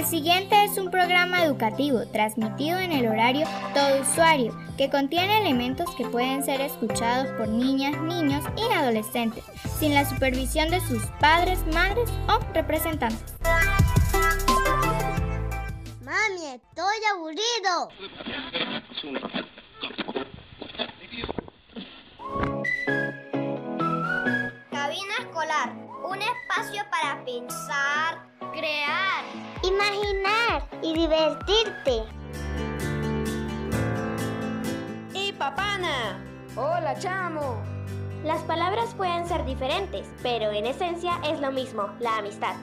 El siguiente es un programa educativo transmitido en el horario todo usuario que contiene elementos que pueden ser escuchados por niñas, niños y adolescentes sin la supervisión de sus padres, madres o representantes. Mami, estoy aburrido. Cabina escolar, un espacio para pensar, crear, imaginar y divertirte. ¡Y papana! ¡Hola, chamo! Las palabras pueden ser diferentes, pero en esencia es lo mismo, la amistad.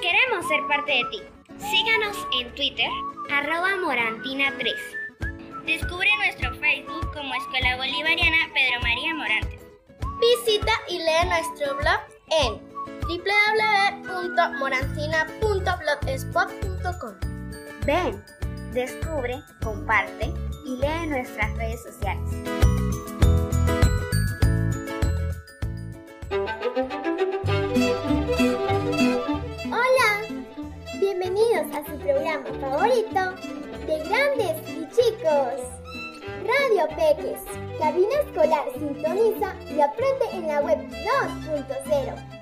Queremos ser parte de ti. Síganos en Twitter, arroba morantina3. Descubre nuestro Facebook como Escuela Bolivariana Pedro María Morantes. Visita y lee nuestro blog en www.morantina.blogspot.com. Ven, descubre, comparte y lee nuestras redes sociales. Hola, bienvenidos a su programa favorito de grandes y chicos. Radio Peques, cabina escolar sintoniza y aprende en la web 2.0.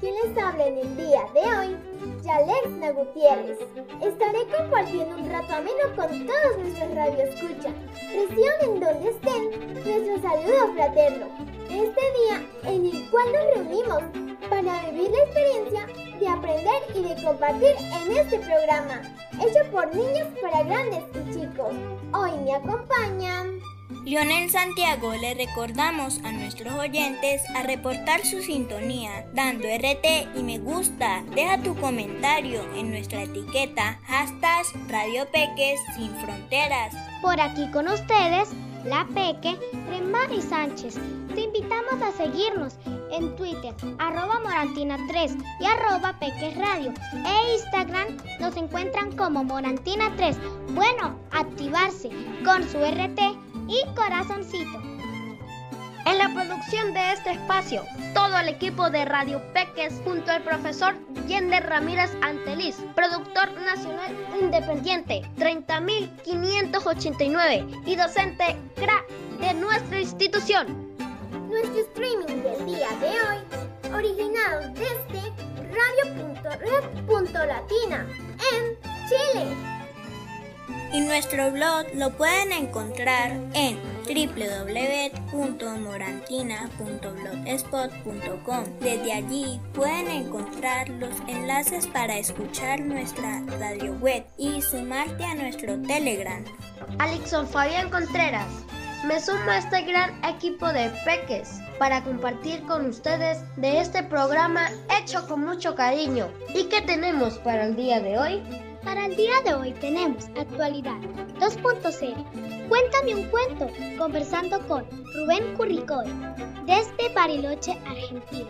Quien les habla en el día de hoy, Yalexna Gutiérrez. Estaré compartiendo un rato ameno con todos nuestros radioescuchas. Presionen donde estén nuestro saludo fraterno. Este día en el cual nos reunimos para vivir la experiencia de aprender y de compartir en este programa, hecho por niños para grandes y chicos. Hoy me acompañan. Lionel Santiago le recordamos a nuestros oyentes a reportar su sintonía dando RT y me gusta. Deja tu comentario en nuestra etiqueta hashtag Radio Peques sin fronteras. Por aquí con ustedes, La Peque, Remari Sánchez. Te invitamos a seguirnos en Twitter, arroba Morantina3 y arroba Peques Radio. E Instagram nos encuentran como Morantina3. Bueno, activarse con su RT y corazoncito. En la producción de este espacio, todo el equipo de Radio Peques junto al profesor Yender Ramírez Anteliz, productor nacional independiente 30589 y docente CRA de nuestra institución. Nuestro streaming del día de hoy, originado desde radio.red.latina en Chile. Y nuestro blog lo pueden encontrar en www.morantina.blogspot.com. Desde allí pueden encontrar los enlaces para escuchar nuestra radio web y sumarte a nuestro Telegram. Alixon Fabián Contreras, me sumo a este gran equipo de peques para compartir con ustedes de este programa hecho con mucho cariño. ¿Y qué tenemos para el día de hoy? Para el día de hoy tenemos Actualidad 2.0. Cuéntame un cuento, conversando con Rubén Curricoy, desde Bariloche, Argentina.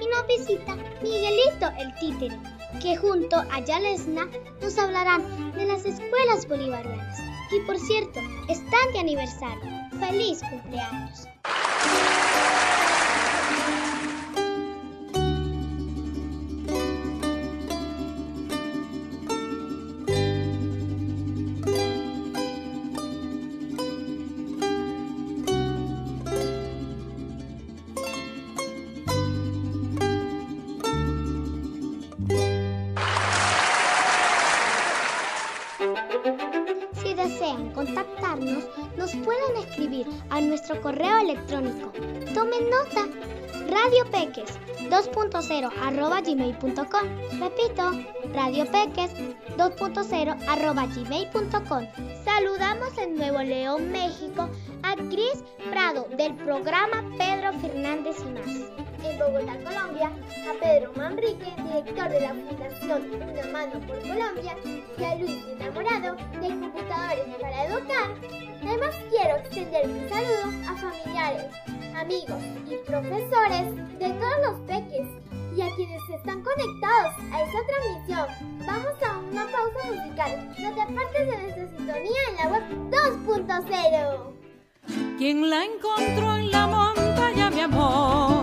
Y nos visita Miguelito el Títere, que junto a Yalesna nos hablarán de las escuelas bolivarianas. Y por cierto, están de aniversario. ¡Feliz cumpleaños! Nuestro correo electrónico. Tomen nota. Radiopeques 2.0 arroba gmail.com. Repito, radiopeques 2.0 arroba gmail.com. Saludamos en Nuevo León, México, a Cris Prado del programa Pedro Fernández y más. En Bogotá, Colombia, a Pedro Manrique, director de la Fundación Una Mano por Colombia, y a Luis Enamorado, de Computadores para Educar. Además, quiero extender mi saludo a familiares, amigos y profesores de todos los peques y a quienes están conectados a esta transmisión. Vamos a una pausa musical. No te apartes de nuestra sintonía en la web 2.0. Quien la encontró en la montaña, mi amor,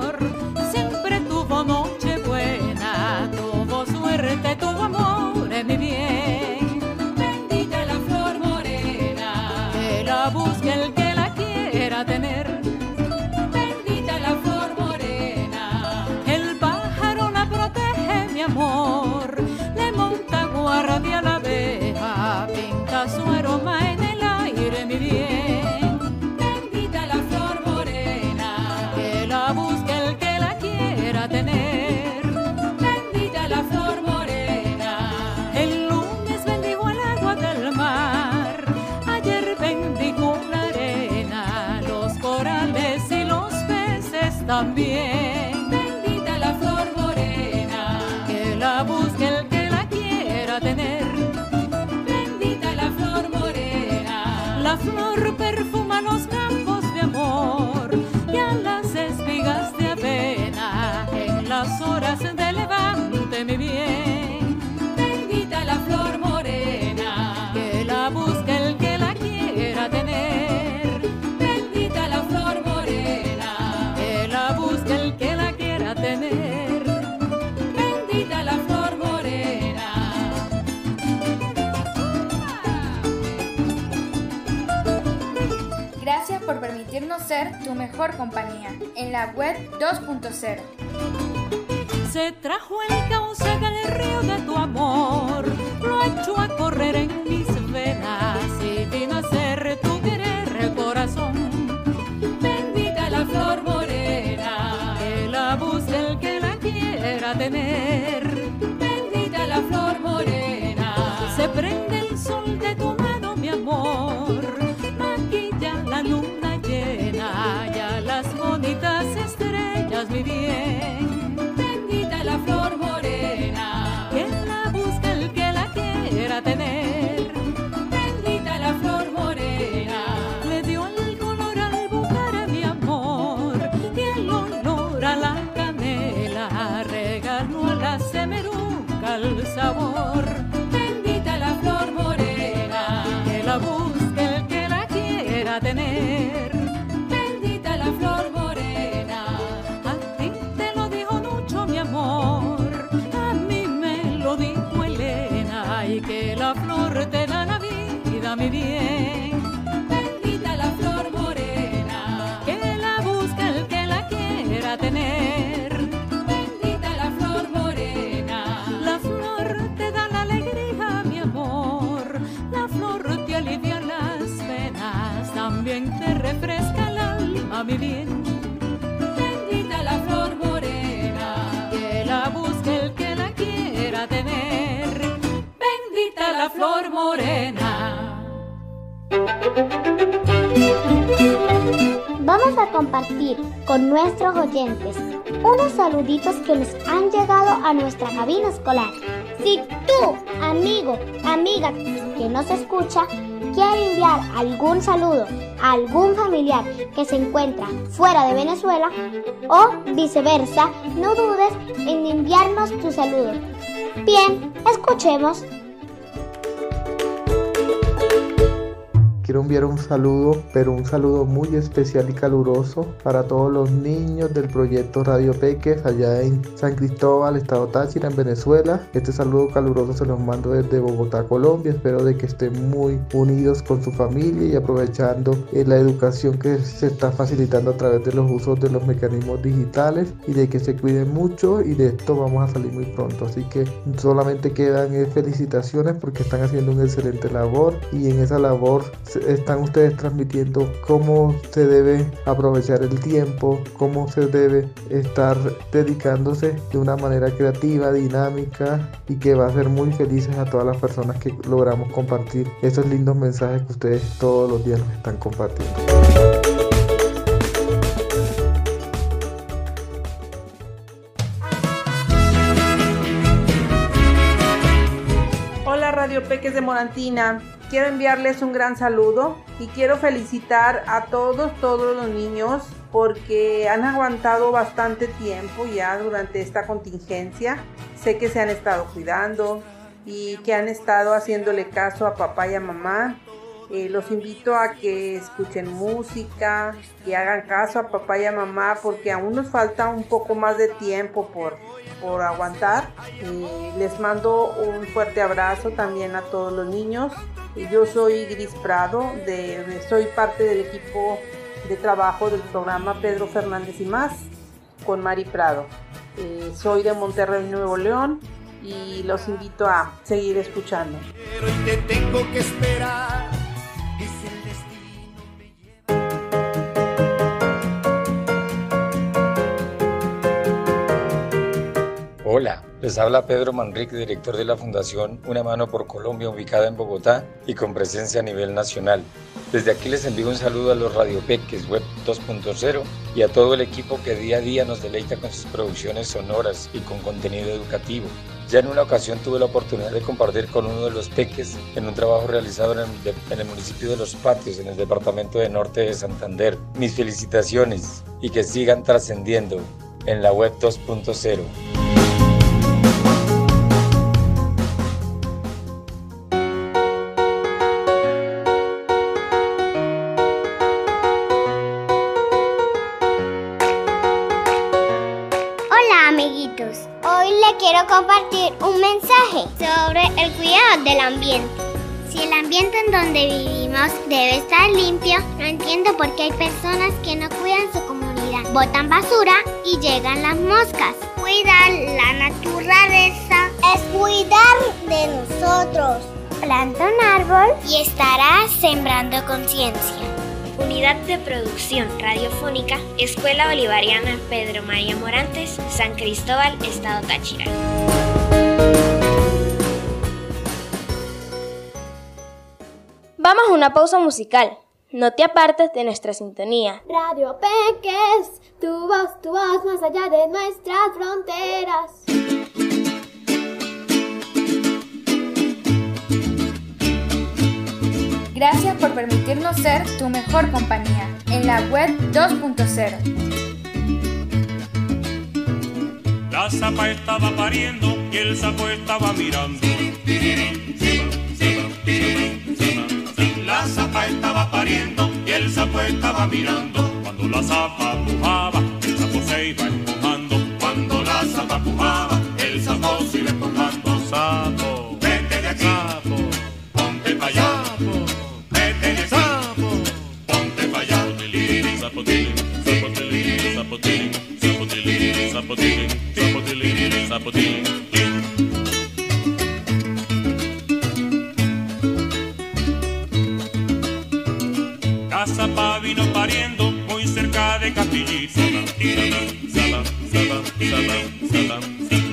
ser tu mejor compañía en la web 2.0. Se trajo el cauce del río de tu amor, lo echó a correr en mis Bendita la flor morena, que la busque el que la quiera tener. Bendita la flor morena, le dio el color al bucar mi amor y el olor a la canela, regaló a la semeruca el sabor. Tener. Bendita la flor morena. Vamos a compartir con nuestros oyentes unos saluditos que nos han llegado a nuestra cabina escolar. Si tú, amigo, amiga que nos escucha, quiere enviar algún saludo a algún familiar que se encuentra fuera de Venezuela o viceversa, no dudes en enviarnos tu saludo. Bien, escuchemos. Quiero enviar un saludo, pero un saludo muy especial y caluroso para todos los niños del proyecto Radio Peques allá en San Cristóbal, Estado Táchira, en Venezuela. Este saludo caluroso se los mando desde Bogotá, Colombia. Espero de que estén muy unidos con su familia y aprovechando eh, la educación que se está facilitando a través de los usos de los mecanismos digitales y de que se cuiden mucho y de esto vamos a salir muy pronto. Así que solamente quedan eh, felicitaciones porque están haciendo una excelente labor y en esa labor están ustedes transmitiendo cómo se debe aprovechar el tiempo, cómo se debe estar dedicándose de una manera creativa, dinámica y que va a hacer muy felices a todas las personas que logramos compartir esos lindos mensajes que ustedes todos los días nos están compartiendo. Morantina, quiero enviarles un gran saludo y quiero felicitar a todos, todos los niños porque han aguantado bastante tiempo ya durante esta contingencia. Sé que se han estado cuidando y que han estado haciéndole caso a papá y a mamá Eh, los invito a que escuchen música, que hagan caso a papá y a mamá porque aún nos falta un poco más de tiempo por, por aguantar. Eh, les mando un fuerte abrazo también a todos los niños. Yo soy Gris Prado, de, soy parte del equipo de trabajo del programa Pedro Fernández y más con Mari Prado. Eh, soy de Monterrey, Nuevo León y los invito a seguir escuchando. te tengo que esperar. Hola, les habla Pedro Manrique, director de la Fundación Una Mano por Colombia, ubicada en Bogotá y con presencia a nivel nacional. Desde aquí les envío un saludo a los Radio Peques Web 2.0 y a todo el equipo que día a día nos deleita con sus producciones sonoras y con contenido educativo. Ya en una ocasión tuve la oportunidad de compartir con uno de los peques en un trabajo realizado en el, en el municipio de Los Patios, en el departamento de Norte de Santander. Mis felicitaciones y que sigan trascendiendo en la Web 2.0. ambiente. Si el ambiente en donde vivimos debe estar limpio, no entiendo por qué hay personas que no cuidan su comunidad. Botan basura y llegan las moscas. Cuidar la naturaleza es cuidar de nosotros. Planta un árbol y estarás sembrando conciencia. Unidad de Producción Radiofónica, Escuela Bolivariana Pedro María Morantes, San Cristóbal, Estado Táchira. Vamos a una pausa musical. No te apartes de nuestra sintonía. Radio Peques, tu voz, tu voz más allá de nuestras fronteras. Gracias por permitirnos ser tu mejor compañía en la web 2.0. La zapa estaba pariendo y el sapo estaba mirando. Zapa estaba pariendo y el sapo estaba mirando. Cuando la zapa pujaba,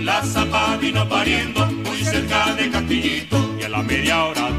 La zapa vino pariendo muy cerca de Castillito y a la media hora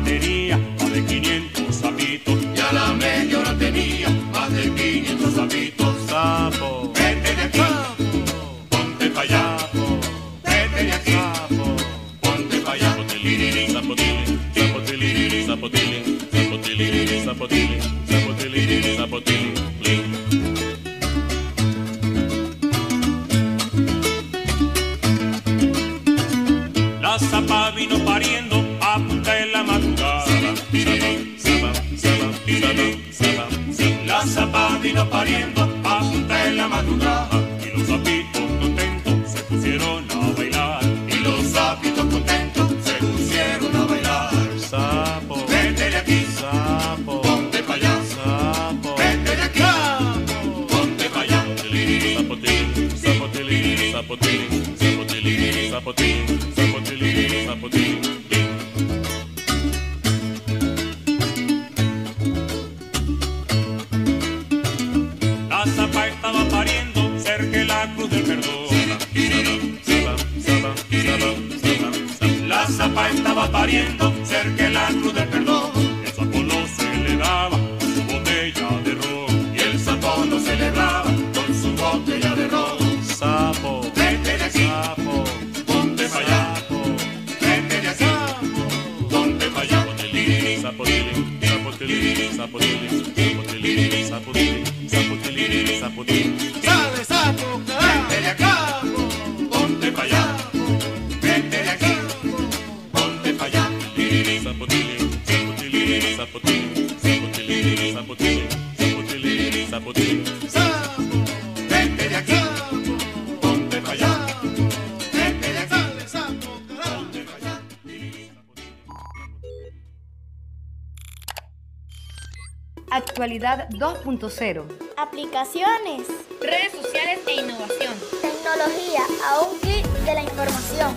Actualidad 2.0. Aplicaciones. Redes sociales e innovación. Tecnología a un clic de la información.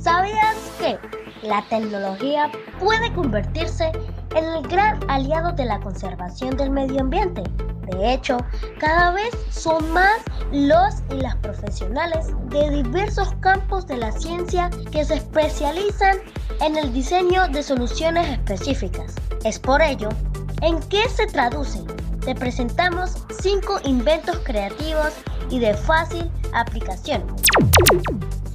¿Sabías que la tecnología puede convertirse en el gran aliado de la conservación del medio ambiente? De hecho, cada vez son más los y las profesionales de diversos campos de la ciencia que se especializan en el diseño de soluciones específicas. Es por ello, ¿en qué se traduce? Te presentamos cinco inventos creativos y de fácil aplicación.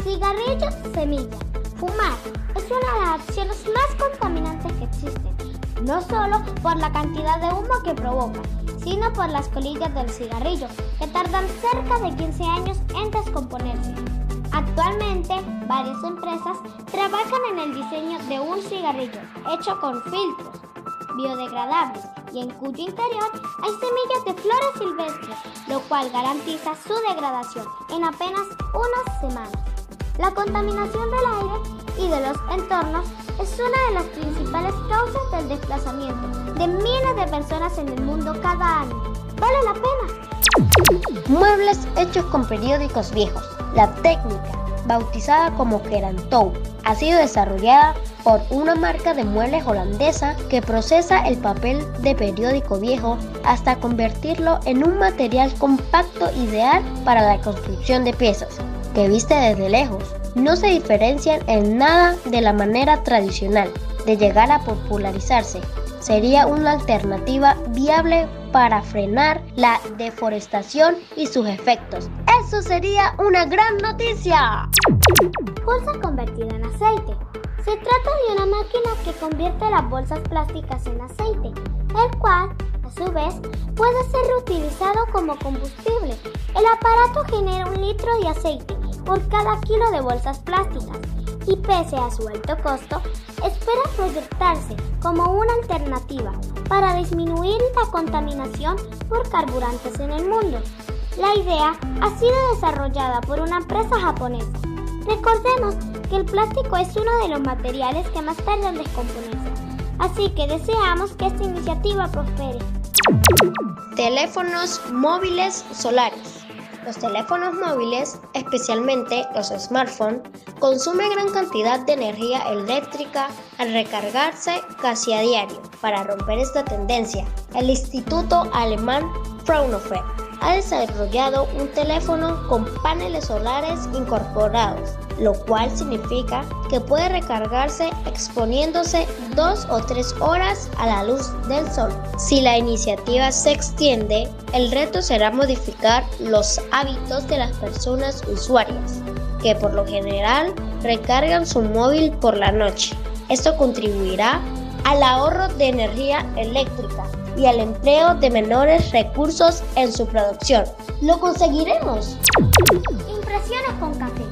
Cigarrillos semilla. Fumar es una de las acciones más contaminantes que existen, no solo por la cantidad de humo que provoca, sino por las colillas del cigarrillo, que tardan cerca de 15 años en descomponerse. Actualmente, varias empresas trabajan en el diseño de un cigarrillo hecho con filtros biodegradables y en cuyo interior hay semillas de flores silvestres, lo cual garantiza su degradación en apenas unas semanas. La contaminación del aire y de los entornos es una de las principales causas del desplazamiento de miles de personas en el mundo cada año. ¿Vale la pena? Muebles hechos con periódicos viejos. La técnica, bautizada como Kerantou, ha sido desarrollada por una marca de muebles holandesa que procesa el papel de periódico viejo hasta convertirlo en un material compacto ideal para la construcción de piezas, que viste desde lejos. No se diferencian en nada de la manera tradicional de llegar a popularizarse. Sería una alternativa viable para frenar la deforestación y sus efectos. ¡Eso sería una gran noticia! Bolsa convertida en aceite. Se trata de una máquina que convierte las bolsas plásticas en aceite, el cual, a su vez, puede ser reutilizado como combustible. El aparato genera un litro de aceite por cada kilo de bolsas plásticas y pese a su alto costo, espera proyectarse como una alternativa para disminuir la contaminación por carburantes en el mundo. La idea ha sido desarrollada por una empresa japonesa. Recordemos que el plástico es uno de los materiales que más tarda en descomponerse, así que deseamos que esta iniciativa prospere. Teléfonos móviles solares. Los teléfonos móviles, especialmente los smartphones, consumen gran cantidad de energía eléctrica al recargarse casi a diario. Para romper esta tendencia, el Instituto Alemán Fraunhofer ha desarrollado un teléfono con paneles solares incorporados, lo cual significa que puede recargarse exponiéndose dos o tres horas a la luz del sol. Si la iniciativa se extiende, el reto será modificar los hábitos de las personas usuarias, que por lo general recargan su móvil por la noche. Esto contribuirá al ahorro de energía eléctrica y al empleo de menores recursos en su producción. ¡Lo conseguiremos! Impresiones con café.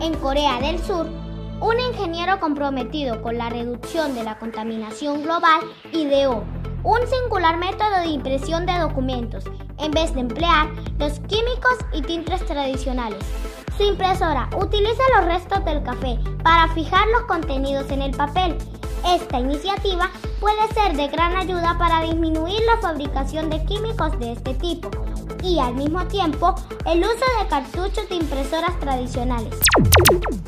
En Corea del Sur, un ingeniero comprometido con la reducción de la contaminación global ideó un singular método de impresión de documentos en vez de emplear los químicos y tintes tradicionales. Su impresora utiliza los restos del café para fijar los contenidos en el papel. Esta iniciativa puede ser de gran ayuda para disminuir la fabricación de químicos de este tipo y al mismo tiempo el uso de cartuchos de impresoras tradicionales.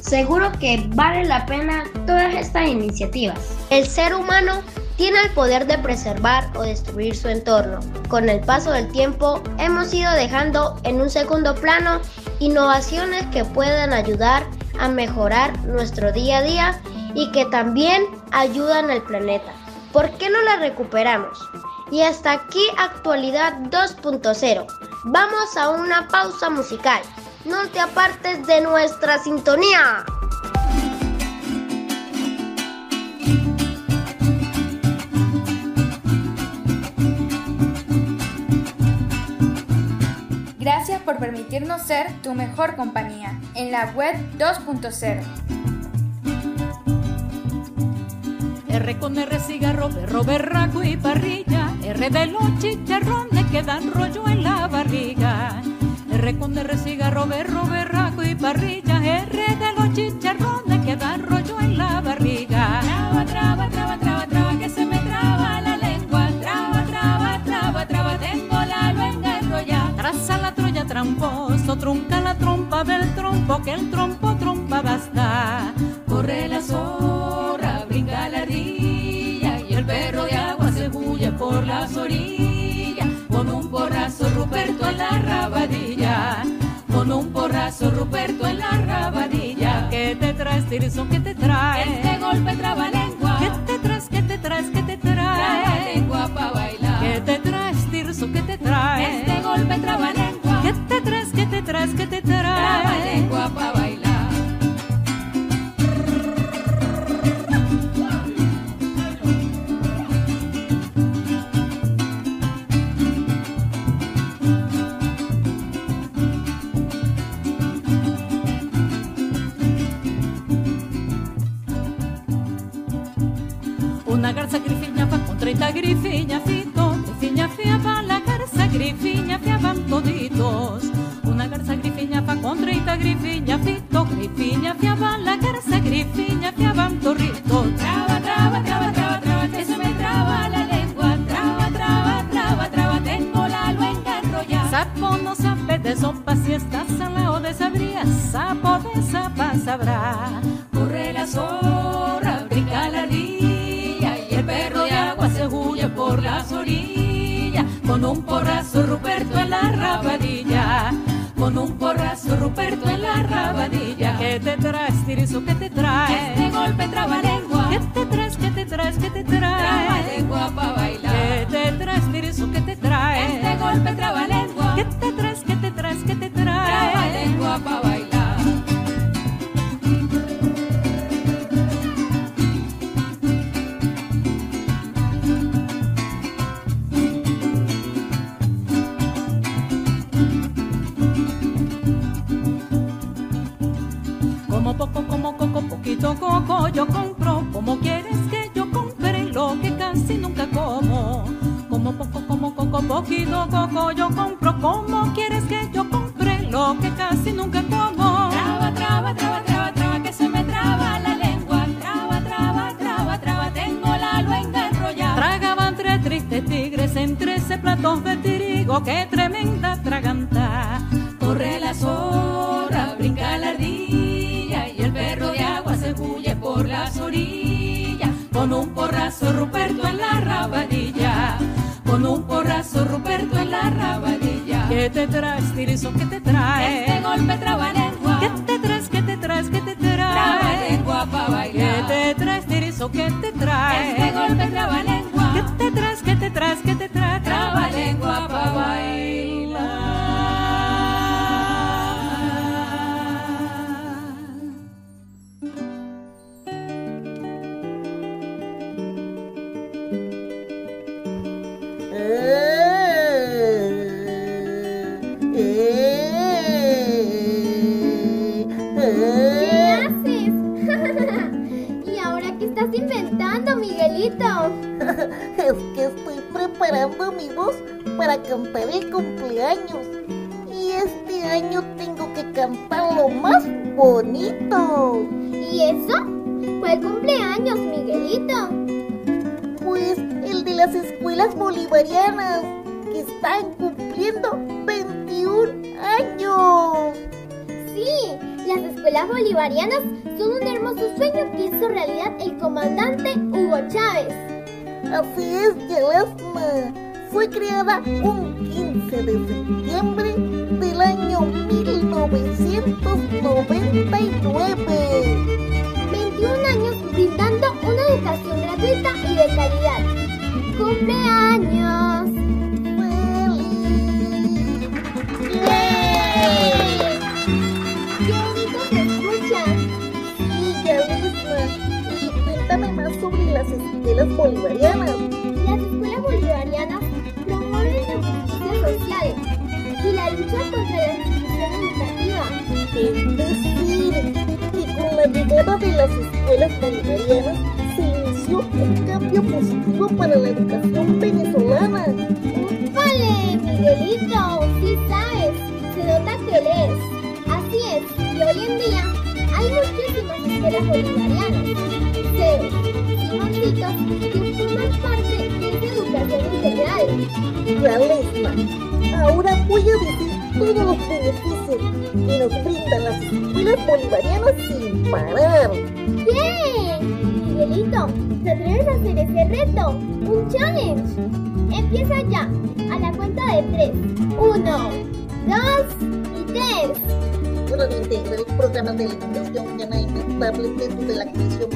Seguro que vale la pena todas estas iniciativas. El ser humano tiene el poder de preservar o destruir su entorno. Con el paso del tiempo hemos ido dejando en un segundo plano innovaciones que puedan ayudar a mejorar nuestro día a día y que también ayudan al planeta. ¿Por qué no la recuperamos? Y hasta aquí actualidad 2.0. Vamos a una pausa musical. No te apartes de nuestra sintonía. Gracias por permitirnos ser tu mejor compañía en la web 2.0. R con R cigarro, berro, berraco y parrilla. R de los chicharrones que dan rollo en la barriga. R con R cigarro, berro, berraco y parrilla. R de los chicharrones que dan rollo en la barriga. Traba, traba, traba, traba, traba, que se me traba la lengua. Traba, traba, traba, traba, tengo la luenga enrollada. Traza la troya tramposo, trunca la trompa del trompo, que el trompo trompa basta. Corre la las orillas. Con un porrazo Ruperto en la rabadilla, con un porrazo Ruperto en la rabadilla. ¿Qué te traes, Tirso? ¿Qué te traes? Este golpe traba lengua. ¿Qué te traes? ¿Qué te traes? ¿Qué te traes? Traba lengua pa' bailar. ¿Qué te traes, Tirso? ¿Qué te traes? Este golpe traba lengua. ¿Qué te traes? ¿Qué te traes? ¿Qué te traes? Traba lengua pa' bailar. Garza grifiña va con 30 grifiñas fito, grifiña fia va la garza grifiña fia van toditos. Una garza grifiña va con 30 grifiña fito, grifiña fia va la garza grifiña fia van torritos. Traba, traba, traba, traba, traba, se me traba la lengua. Traba, traba, traba, traba, tengo la luenga enrollada. Sapo no sabe de sopa si está salado o desabría, sapo de sapa sabrá. Un porrazo Ruperto en la rabadilla, con un porrazo Ruperto en la rabadilla. ¿Qué te traes, Tirizo? ¿Qué te traes? Este golpe traba lengua. ¿Qué te traes? ¿Qué te traes? ¿Qué te traes? Traba lengua pa' bailar. ¿Qué te traes, Tirizo? ¿Qué te traes? Este golpe traba como coco, yo compro. Como quieres que yo compre lo que casi nunca como. Traba, traba, traba, traba, traba, que se me traba la lengua. Traba, traba, traba, traba, tengo la luenga enrollada. Tragaban tres tristes tigres en trece platos de trigo. Qué tremenda traganta. Corre la zorra, brinca la ardilla y el perro de agua se huye por las orillas. Con un porrazo Ruperto en la rabadilla, con un porrazo la rabadilla. ¿Qué te traes, Tirizo? ¿Qué te traes? Este golpe traba lengua. ¿Qué te traes? ¿Qué te traes? ¿Qué te traes? Traba lengua pa' bailar. ¿Qué te traes, Tirizo? ¿Qué te traes? Fue creada un 15 de septiembre La. Ahora voy a decir todos los beneficios que nos brindan las escuelas bolivarianas sin parar. ¡Bien! Miguelito, ¿te atreves a hacer ese reto? ¡Un challenge! Empieza ya, a la cuenta de tres. Uno, dos y tres. Radio Integral, programa de alimentación llana inestable dentro de la Comisión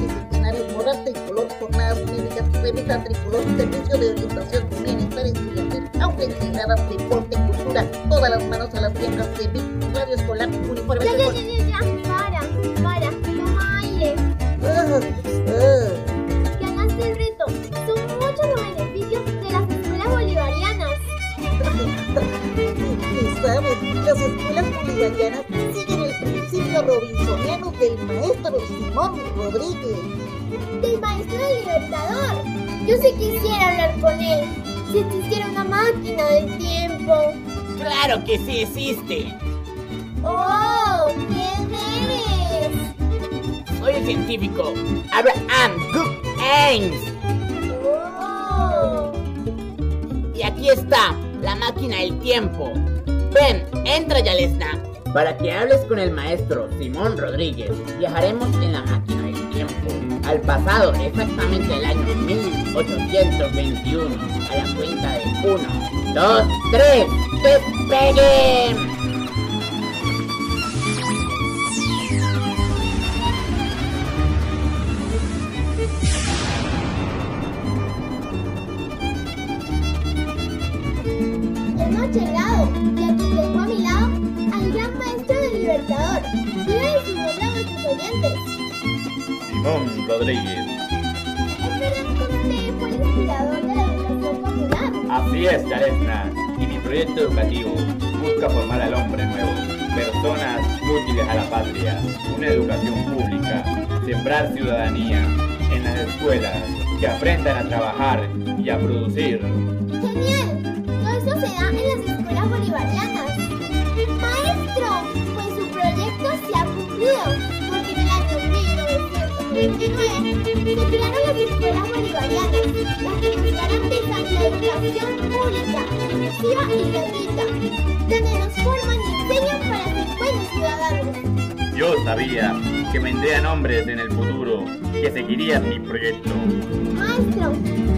Ven, entra Yalesna. Para que hables con el maestro Simón Rodríguez, viajaremos en la máquina del tiempo al pasado, exactamente el año 1821, a la cuenta de 1, 2, 3, ¡despeguen! Así es, Yaresna. Y mi proyecto educativo busca formar al hombre nuevo, personas útiles a la patria, una educación pública, sembrar ciudadanía en las escuelas, que aprendan a trabajar y a producir. 1929 se crearon las escuelas bolivarianas, las que garantizan la educación pública, inclusiva y gratuita, donde nos forman y enseñan para ser buenos ciudadanos. Yo sabía que vendrían hombres en el futuro que seguirían mi proyecto. Maestro,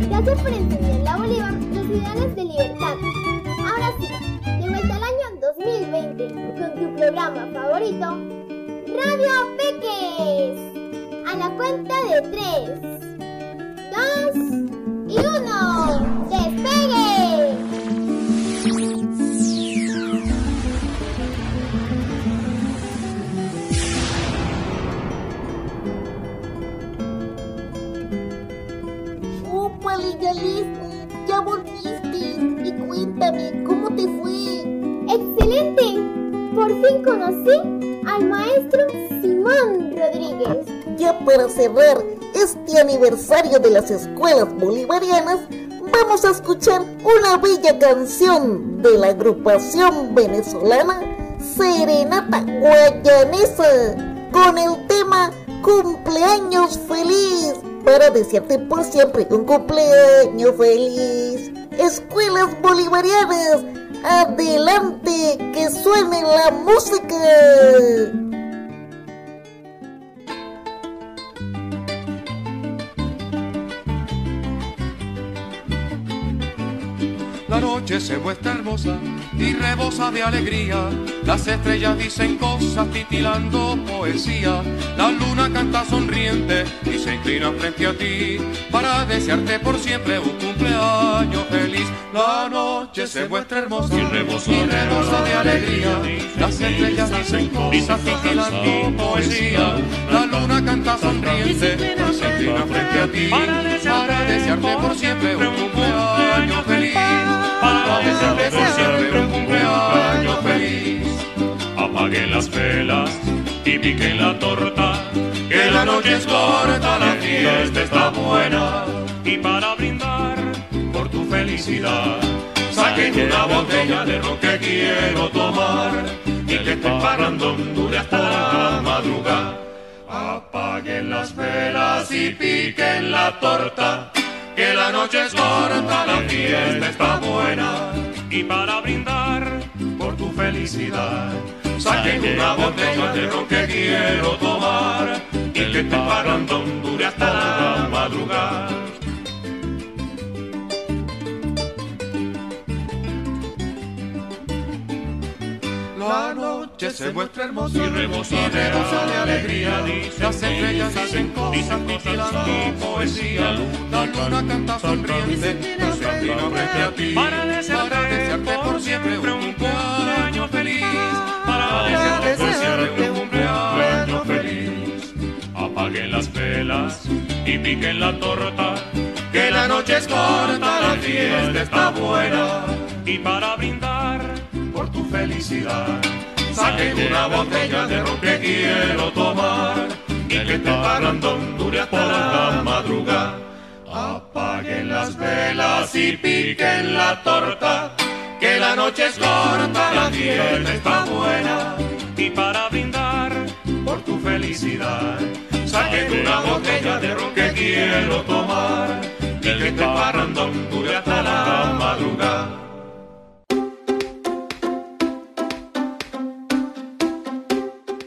gracias por enseñarle a Bolívar los ideales de libertad. Ahora sí, de vuelta al año 2020 con tu programa favorito, Radio Peques. A la cuenta de 3, 2 y 1. ¡Despegue! ¡Úpale, Yalisna! ¡Ya volviste! Y cuéntame, ¿cómo te fue? ¡Excelente! Por fin conocí al maestro Simón Rodríguez. Ya para cerrar este aniversario de las escuelas bolivarianas, vamos a escuchar una bella canción de la agrupación venezolana Serenata Guayanesa con el tema Cumpleaños Feliz para desearte por siempre un cumpleaños feliz. Escuelas bolivarianas, adelante, que suene la música. La noche se muestra hermosa y rebosa de alegría. Las estrellas dicen cosas titilando poesía. La luna canta sonriente y se inclina frente a ti para desearte por siempre un cumpleaños feliz. La noche se muestra hermosa y rebosa, de alegría. Las estrellas dicen cosas titilando poesía. La luna canta sonriente y se inclina frente a ti para desearte por siempre un cumpleaños feliz por siempre un cumpleaños feliz. Apaguen las velas y piquen la torta, que que la noche es corta, la fiesta está buena. Y para brindar por tu felicidad, saquen una botella de ron que quiero tomar y que este parrandón dure hasta la madrugada. Apaguen las velas y piquen la torta, que la noche es corta, la fiesta está buena. Y para brindar por tu felicidad, saquen una botella de ron que quiero tomar y que este parrandón dure hasta la madrugada. La noche se muestra hermosa y rebosa de alegría, las estrellas hacen cosas y poesía, la luna canta sonriente, y no frente a ti, para desearte por siempre un cumpleaños feliz, para desearte un cumpleaños feliz. Apaguen las velas y piquen la torta, que la noche es corta, la fiesta está buena, y para brindar por tu felicidad. Saquen una botella de ron que quiero tomar y que este parrandón dure hasta la madrugada. Apaguen las velas y piquen la torta, que la noche es corta, la fiesta está buena. Y para brindar por tu felicidad, saquen una botella de ron que quiero tomar y que este parrandón dure hasta la madrugada.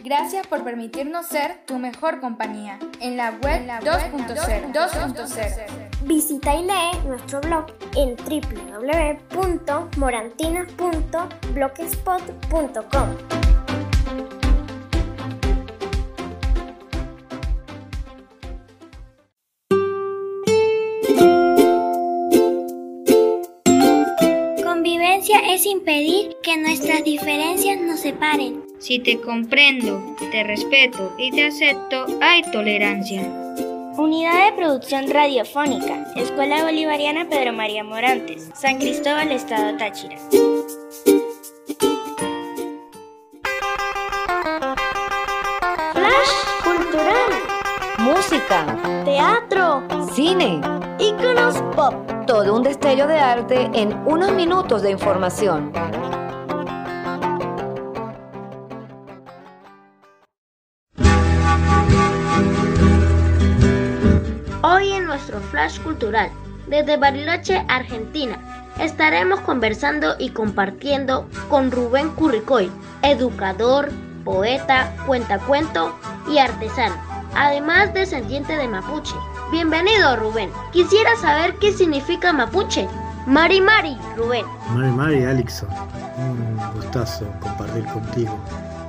Gracias por permitirnos ser tu mejor compañía en la web 2.0. 2.0. Visita y lee nuestro blog en www.morantinas.blogspot.com. Convivencia es impedir que nuestras diferencias nos separen. Si te comprendo, te respeto y te acepto, hay tolerancia. Unidad de Producción Radiofónica, Escuela Bolivariana Pedro María Morantes, San Cristóbal, Estado Táchira. Flash cultural. Música. Teatro. Cine. Iconos pop. Todo un destello de arte en unos minutos de información. Flash Cultural, desde Bariloche, Argentina, estaremos conversando y compartiendo con Rubén Curricoy, educador, poeta, cuentacuento y artesano, además descendiente de mapuche. Bienvenido Rubén, quisiera saber qué significa mapuche. Mari Mari, Rubén. Mari Mari, Alixon, un gustazo compartir contigo.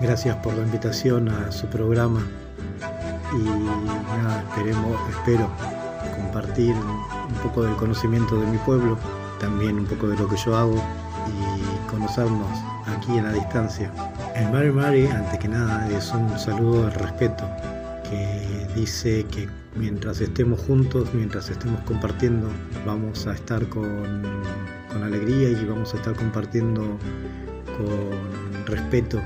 Gracias por la invitación a su programa y nada, esperemos, espero compartir un poco del conocimiento de mi pueblo, también un poco de lo que yo hago y conocernos aquí en la distancia. El Mari Mari, antes que nada, es un saludo de respeto que dice que mientras estemos juntos, mientras estemos compartiendo, vamos a estar con, con alegría y vamos a estar compartiendo con respeto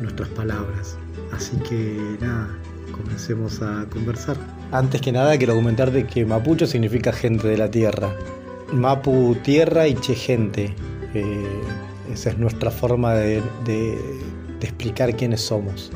nuestras palabras. Así que nada, comencemos a conversar. Antes que nada quiero comentarte que Mapucho significa gente de la tierra. Mapu tierra y Che gente. Eh, esa es nuestra forma de, explicar quiénes somos,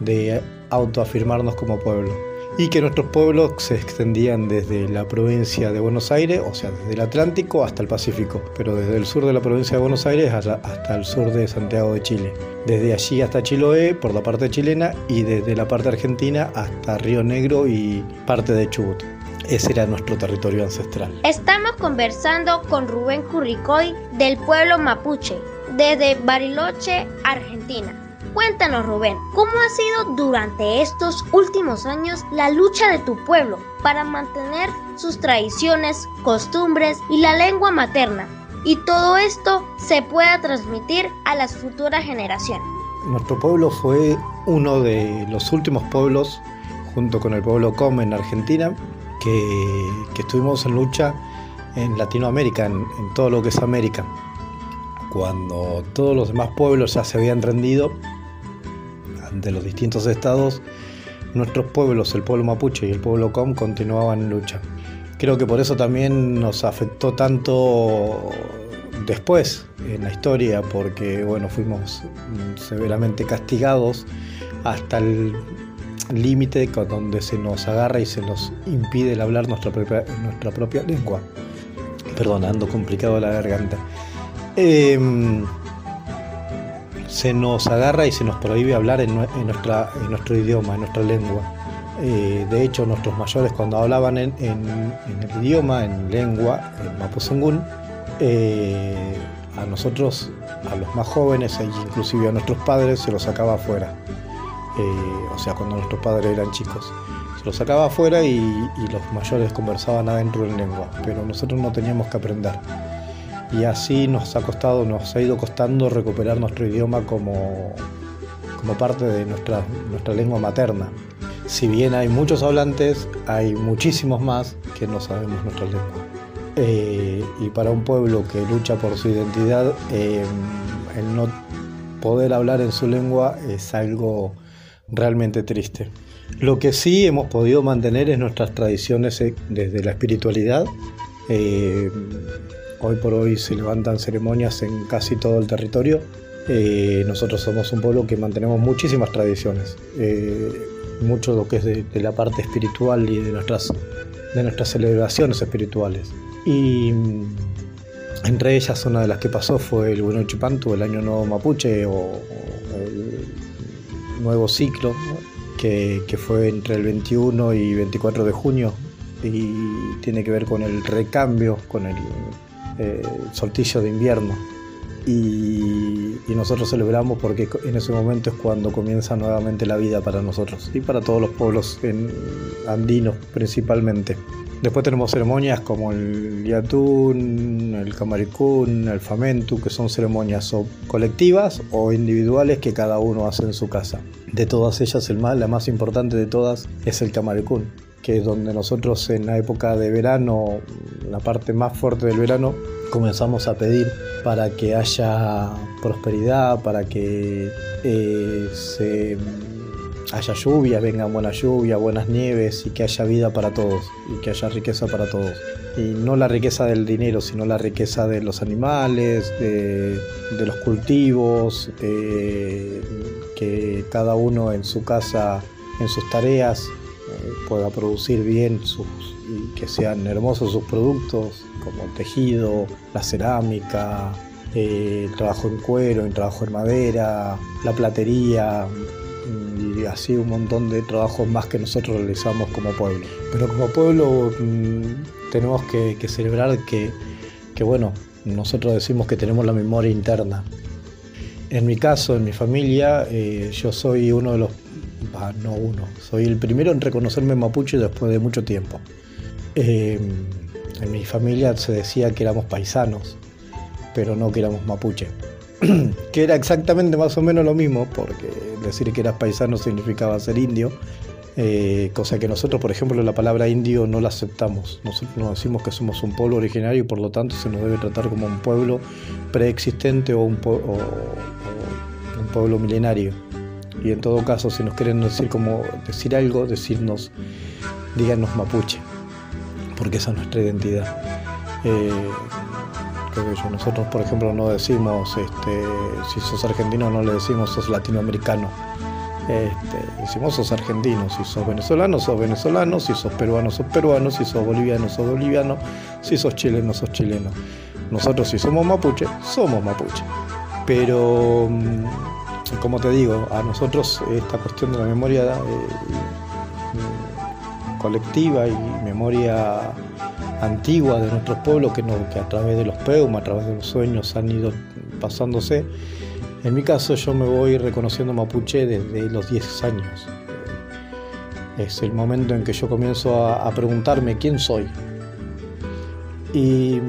de autoafirmarnos como pueblo. Y que nuestros pueblos se extendían desde la provincia de Buenos Aires, o sea, desde el Atlántico hasta el Pacífico, pero desde el sur de la provincia de Buenos Aires hasta, el sur de Santiago de Chile. Desde allí hasta Chiloé, por la parte chilena, y desde la parte argentina hasta Río Negro y parte de Chubut. Ese era nuestro territorio ancestral. Estamos conversando con Rubén Curricoy del pueblo mapuche, desde Bariloche, Argentina. Cuéntanos, Rubén, ¿cómo ha sido durante estos últimos años la lucha de tu pueblo para mantener sus tradiciones, costumbres y la lengua materna? Y todo esto se pueda transmitir a las futuras generaciones. Nuestro pueblo fue uno de los últimos pueblos, junto con el pueblo Com en Argentina, que, que estuvimos en lucha en Latinoamérica, en, en todo lo que es América. Cuando todos los demás pueblos ya se habían rendido, de los distintos estados, nuestros pueblos, el pueblo mapuche y el pueblo com, continuaban en lucha. Creo que por eso también nos afectó tanto después en la historia, porque bueno, fuimos severamente castigados hasta el límite donde se nos agarra y se nos impide el hablar nuestra propia, lengua. Perdón, ando complicado la garganta. Em, se nos agarra y se nos prohíbe hablar en, nuestra, en nuestro idioma, en nuestra lengua. Eh, de hecho, nuestros mayores cuando hablaban en, el idioma, en lengua, en Mapuzungún, eh, a nosotros, a los más jóvenes e inclusive a nuestros padres, se los sacaba afuera. Eh, o sea, cuando nuestros padres eran chicos. Se los sacaba afuera y, y los mayores conversaban adentro en lengua, pero nosotros no teníamos que aprender. Y así nos ha costado, nos ha ido costando recuperar nuestro idioma como, como parte de nuestra, nuestra lengua materna. Si bien hay muchos hablantes, hay muchísimos más que no sabemos nuestra lengua. Eh, y para un pueblo que lucha por su identidad, eh, el no poder hablar en su lengua es algo realmente triste. Lo que sí hemos podido mantener es nuestras tradiciones eh, desde la espiritualidad. Hoy por hoy se levantan ceremonias en casi todo el territorio. nosotros somos un pueblo que mantenemos muchísimas tradiciones mucho lo que es de, la parte espiritual y de nuestras, de nuestras celebraciones espirituales. Y mm, entre ellas una de las que pasó fue el Bueno Chipantu, el Año Nuevo Mapuche o, el nuevo ciclo, que, que, fue entre el 21 y 24 de junio y tiene que ver con el recambio, con el eh, de invierno y, nosotros celebramos porque en ese momento es cuando comienza nuevamente la vida para nosotros y para todos los pueblos andinos principalmente. Después tenemos ceremonias como el Yatún, el Camaricún, el Famentu, que son ceremonias colectivas o individuales que cada uno hace en su casa. De todas ellas, el más, la más importante de todas es el Camaricún, que es donde nosotros en la época de verano, la parte más fuerte del verano, comenzamos a pedir para que haya prosperidad, para que eh, se haya lluvia, vengan buena lluvia, buenas nieves y que haya vida para todos y que haya riqueza para todos. Y no la riqueza del dinero, sino la riqueza de los animales, de, los cultivos, que cada uno en su casa, en sus tareas, pueda producir bien sus, y que sean hermosos sus productos como el tejido, la cerámica, eh, el trabajo en cuero, el trabajo en madera, la platería mm, y así un montón de trabajos más que nosotros realizamos como pueblo. Pero como pueblo mm, tenemos que, celebrar que, bueno, nosotros decimos que tenemos la memoria interna. En mi caso, en mi familia, eh, yo soy uno de los, no uno, soy el primero en reconocerme mapuche después de mucho tiempo. Eh, en mi familia se decía que éramos paisanos, pero no que éramos mapuche. que era exactamente más o menos lo mismo, porque decir que eras paisano significaba ser indio, eh, cosa que nosotros, por ejemplo, la palabra indio no la aceptamos. Nosotros nos decimos que somos un pueblo originario y por lo tanto se nos debe tratar como un pueblo preexistente o un pueblo milenario. Y en todo caso, si nos quieren decir como decir algo, decirnos, díganos mapuche porque esa es nuestra identidad. Eh, nosotros, por ejemplo, no decimos, este, si sos argentino, no le decimos sos latinoamericano. Este, decimos sos argentino, si sos venezolano, sos venezolano, si sos peruano, sos peruano, si sos boliviano, sos boliviano, si sos chileno, sos chileno. Nosotros si somos mapuche, somos mapuche. Pero, mm, como te digo, a nosotros esta cuestión de la memoria eh, colectiva y memoria antigua de nuestros pueblos que, a través de los peumas, a través de los sueños han ido pasándose. En mi caso yo me voy reconociendo mapuche desde los 10 años. Es el momento en que yo comienzo a, preguntarme quién soy. Y,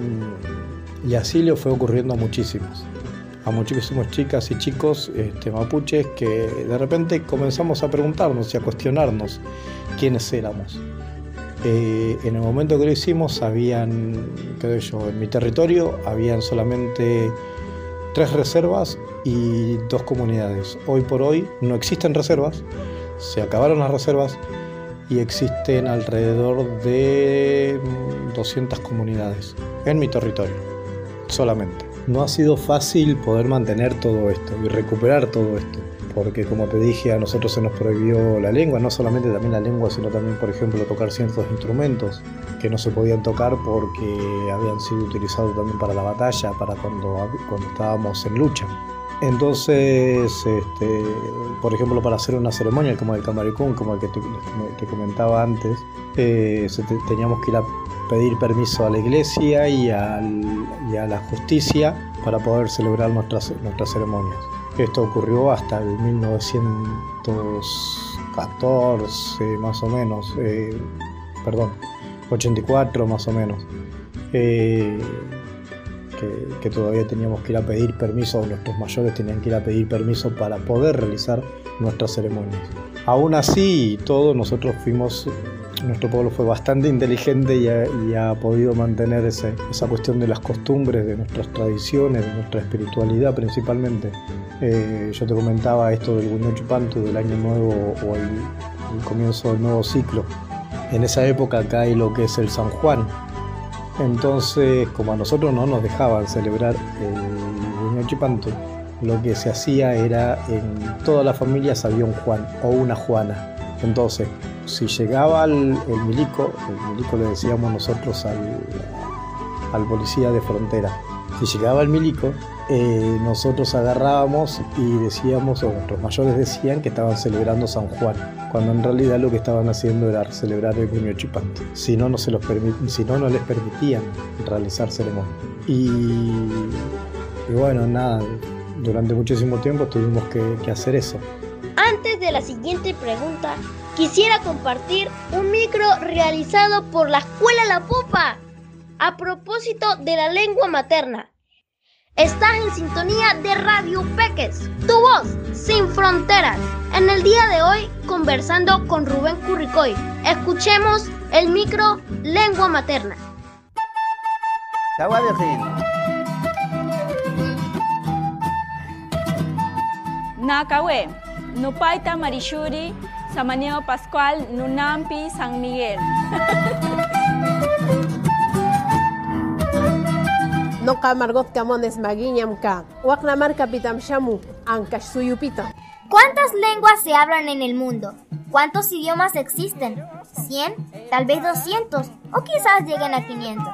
y, así le fue ocurriendo a muchísimos, a muchísimas chicas y chicos este, mapuches que de repente comenzamos a preguntarnos y a cuestionarnos quiénes éramos. Eh, en el momento que lo hicimos, habían, creo yo, en mi territorio, habían solamente tres reservas y dos comunidades. Hoy por hoy no existen reservas, se acabaron las reservas y existen alrededor de 200 comunidades en mi territorio, solamente. No ha sido fácil poder mantener todo esto y recuperar todo esto, porque como te dije, a nosotros se nos prohibió la lengua, no solamente también la lengua, sino también, por ejemplo, tocar ciertos instrumentos que no se podían tocar porque habían sido utilizados también para la batalla, para cuando, cuando estábamos en lucha. Entonces, este, por ejemplo, para hacer una ceremonia como el camaricún, como el que te, comentaba antes, eh, teníamos que ir a pedir permiso a la iglesia y, a la justicia para poder celebrar nuestras, nuestras ceremonias. Esto ocurrió hasta el 1914 más o menos, eh, perdón, 84 más o menos. Eh, que, todavía teníamos que ir a pedir permiso, nuestros mayores tenían que ir a pedir permiso para poder realizar nuestras ceremonias. Aún así, todos nosotros fuimos, nuestro pueblo fue bastante inteligente y ha, podido mantener esa cuestión de las costumbres, de nuestras tradiciones, de nuestra espiritualidad principalmente. Eh, yo te comentaba esto del Chupantu, del Año Nuevo o el, el comienzo del nuevo ciclo. En esa época hay lo que es el San Juan, entonces, como a nosotros no nos dejaban celebrar el Chipanto, lo que se hacía era en todas las familias había un Juan o una Juana. Entonces, si llegaba el, milico, el milico le decíamos nosotros al, al policía de frontera, si llegaba el milico, eh, nosotros agarrábamos y decíamos, o nuestros mayores decían que estaban celebrando San Juan, cuando en realidad lo que estaban haciendo era celebrar el Puño Chipante. Si no, no, se los si no, no les permitían realizar ceremonias. Y, y, bueno, nada, durante muchísimo tiempo tuvimos que hacer eso. Antes de la siguiente pregunta, quisiera compartir un micro realizado por la Escuela La Pupa a propósito de la lengua materna. Estás en sintonía de Radio Peques, tu voz sin fronteras. En el día de hoy, conversando con Rubén Curricoy. Escuchemos el micro Lengua Materna. Nakawe, Nupaita Marishuri, Samaneo Pascual, Nunampi, San Miguel. Noqa Margot Camones Maguiñam ka, Marca Pitam Shamu, Ancash Suyupita. ¿Cuántas lenguas se hablan en el mundo? ¿Cuántos idiomas existen? ¿100? ¿Tal vez 200? ¿O quizás lleguen a 500?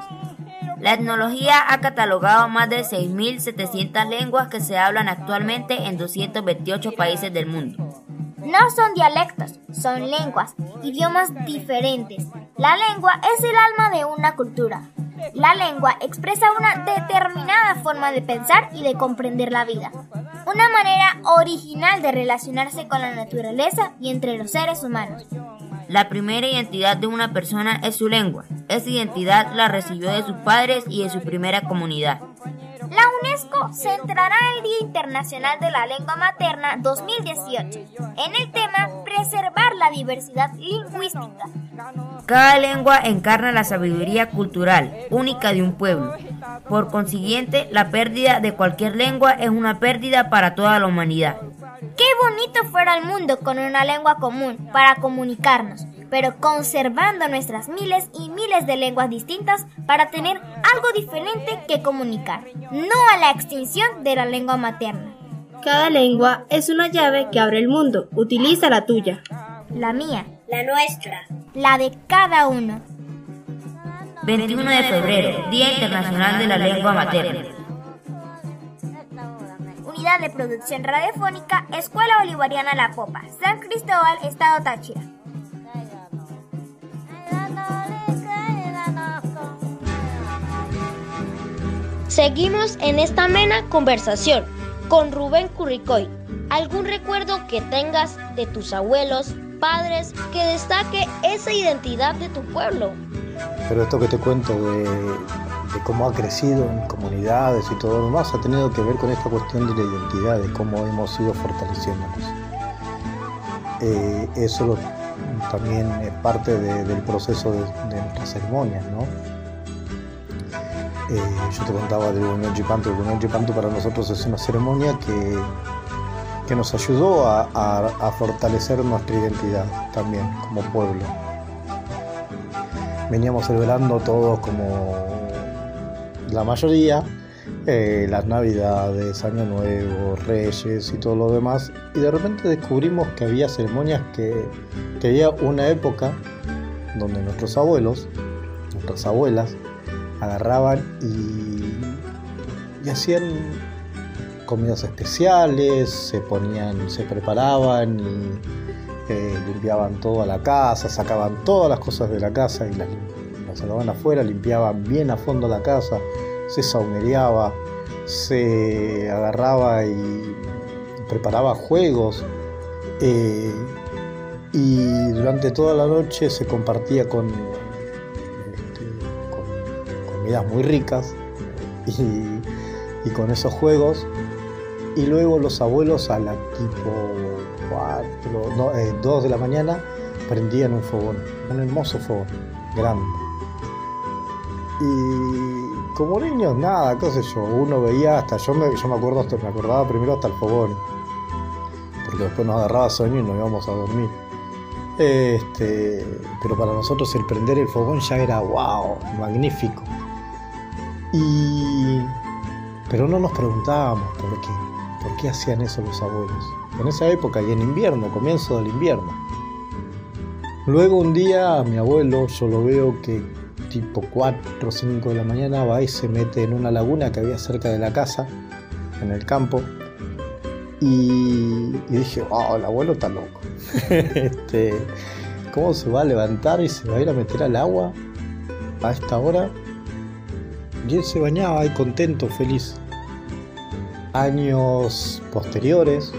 La etnología ha catalogado más de 6.700 lenguas que se hablan actualmente en 228 países del mundo. No son dialectos, son lenguas, idiomas diferentes. La lengua es el alma de una cultura. La lengua expresa una determinada forma de pensar y de comprender la vida, una manera original de relacionarse con la naturaleza y entre los seres humanos. La primera identidad de una persona es su lengua. Esa identidad la recibió de sus padres y de su primera comunidad. La UNESCO centrará el Día Internacional de la Lengua Materna 2018 en el tema Preservar la diversidad lingüística. Cada lengua encarna la sabiduría cultural única de un pueblo. Por consiguiente, la pérdida de cualquier lengua es una pérdida para toda la humanidad. Qué bonito fuera el mundo con una lengua común para comunicarnos, pero conservando nuestras miles y miles de lenguas distintas para tener algo diferente que comunicar, no a la extinción de la lengua materna. Cada lengua es una llave que abre el mundo. Utiliza la tuya. La mía. La nuestra. La de cada uno. 21 de febrero, Día Internacional de la Lengua Materna. Unidad de Producción Radiofónica, Escuela Bolivariana La Popa, San Cristóbal, Estado Táchira. Seguimos en esta amena conversación con Rubén Curricoy. ¿Algún recuerdo que tengas de tus abuelos, padres, que destaque esa identidad de tu pueblo? Pero esto que te cuento de, cómo ha crecido en comunidades y todo lo demás ha tenido que ver con esta cuestión de la identidad, de cómo hemos ido fortaleciéndonos. Eh, eso también es parte del proceso de, de nuestras ceremonias, ¿no? Eh, yo te contaba del Buñol Chipanto. El Buñol Chipanto para nosotros es una ceremonia que, que nos ayudó a, a fortalecer nuestra identidad también como pueblo. Veníamos celebrando todos como la mayoría, eh, las navidades, Año Nuevo, Reyes y todo lo demás, y de repente descubrimos que había ceremonias que, que había una época donde nuestros abuelos, nuestras abuelas, agarraban y, y hacían comidas especiales, se ponían, se preparaban y eh, limpiaban toda la casa, sacaban todas las cosas de la casa y las, las sacaban afuera, limpiaban bien a fondo la casa, se saumereaba, se agarraba y preparaba juegos. eh, y durante toda la noche se compartía con, con comidas muy ricas y, con esos juegos. Y luego los abuelos a la tipo 4, no, eh, 2 de la mañana prendían un fogón, un hermoso fogón, grande. Y como niños, nada, qué sé yo, uno veía hasta, yo me, yo me acuerdo, hasta, me acordaba primero hasta el fogón, porque después nos agarraba sueño y nos íbamos a dormir. Este, pero para nosotros el prender el fogón ya era wow, magnífico. Y pero no nos preguntábamos por qué, por qué hacían eso los abuelos. En esa época y en invierno, comienzo del invierno. Luego un día mi abuelo, yo lo veo que tipo 4 o 5 de la mañana va y se mete en una laguna que había cerca de la casa, en el campo. Y, dije, wow, el abuelo está loco. este, ¿Cómo se va a levantar y se va a ir a meter al agua a esta hora? Y él se bañaba ahí contento, feliz. Años posteriores,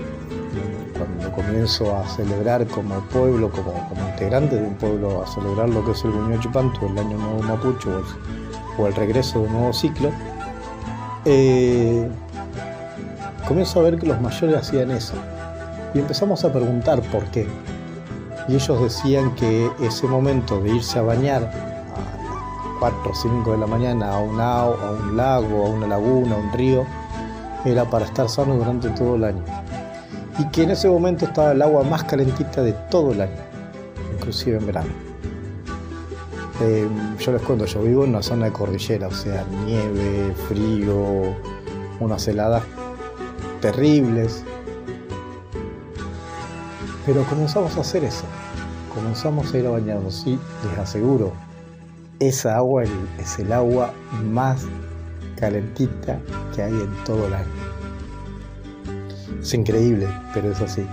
cuando comienzo a celebrar como pueblo, como, como integrante de un pueblo, a celebrar lo que es el Buñuel Chupantu, el Año Nuevo Mapuche o el, el regreso de un nuevo ciclo, eh, comienzo a ver que los mayores hacían eso. Y empezamos a preguntar por qué. Y ellos decían que ese momento de irse a bañar 4 o 5 de la mañana a un, a un lago, a una laguna, a un río, era para estar sano durante todo el año. Y que en ese momento estaba el agua más calentita de todo el año, inclusive en verano. Eh, yo les cuento, yo vivo en una zona de cordillera, o sea, nieve, frío, unas heladas terribles. Pero comenzamos a hacer eso, comenzamos a ir a bañarnos y les aseguro, esa agua es el agua más calentita que hay en todo el año. Es increíble, pero es así.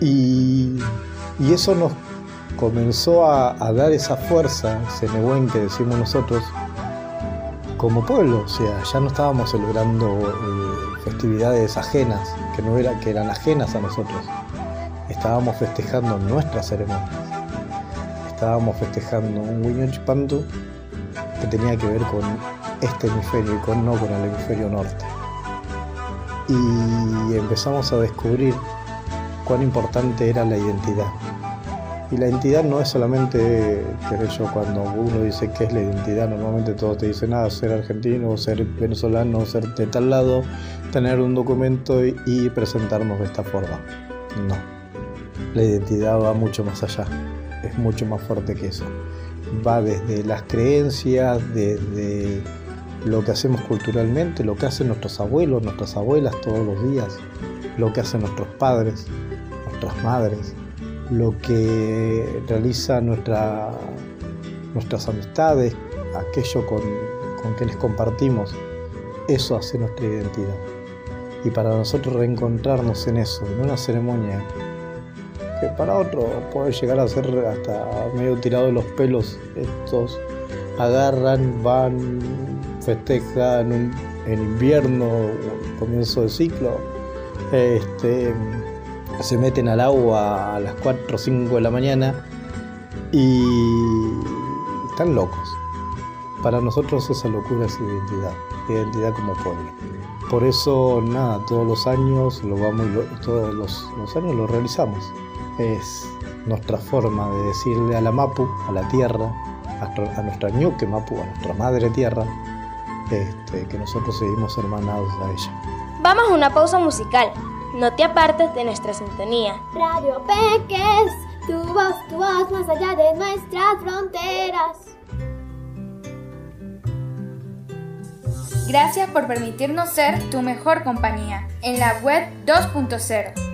Y, y eso nos comenzó a, dar esa fuerza, ese nebuen que decimos nosotros, como pueblo. O sea, ya no estábamos celebrando eh, festividades ajenas, que, no era, que eran ajenas a nosotros. Estábamos festejando nuestras ceremonias. Estábamos festejando un Huiñochipantu que tenía que ver con este hemisferio y con, no con el hemisferio norte. Y empezamos a descubrir cuán importante era la identidad. Y la identidad no es solamente, qué cuando uno dice qué es la identidad, normalmente todos te dicen nada, ser argentino, ser venezolano, ser de tal lado, tener un documento y, y presentarnos de esta forma. No. La identidad va mucho más allá, es mucho más fuerte que eso. Va desde las creencias, desde lo que hacemos culturalmente, lo que hacen nuestros abuelos, nuestras abuelas todos los días, lo que hacen nuestros padres, nuestras madres, lo que realiza nuestra, nuestras amistades, aquello con, con quienes compartimos, eso hace nuestra identidad. Y para nosotros reencontrarnos en eso, en una ceremonia que para otro puede llegar a ser hasta medio tirado de los pelos, estos agarran, van, festejan en invierno, comienzo de ciclo, este, se meten al agua a las 4 o 5 de la mañana y están locos. Para nosotros esa locura es identidad, identidad como pueblo. Por eso, nada, todos los años lo vamos, todos los años lo realizamos. Es nuestra forma de decirle a la Mapu, a la tierra, a nuestra ñuque Mapu, a nuestra madre tierra, este, que nosotros seguimos hermanados a ella. Vamos a una pausa musical. No te apartes de nuestra sintonía. Radio Peques, tu voz, tu voz más allá de nuestras fronteras. Gracias por permitirnos ser tu mejor compañía en la web 2.0.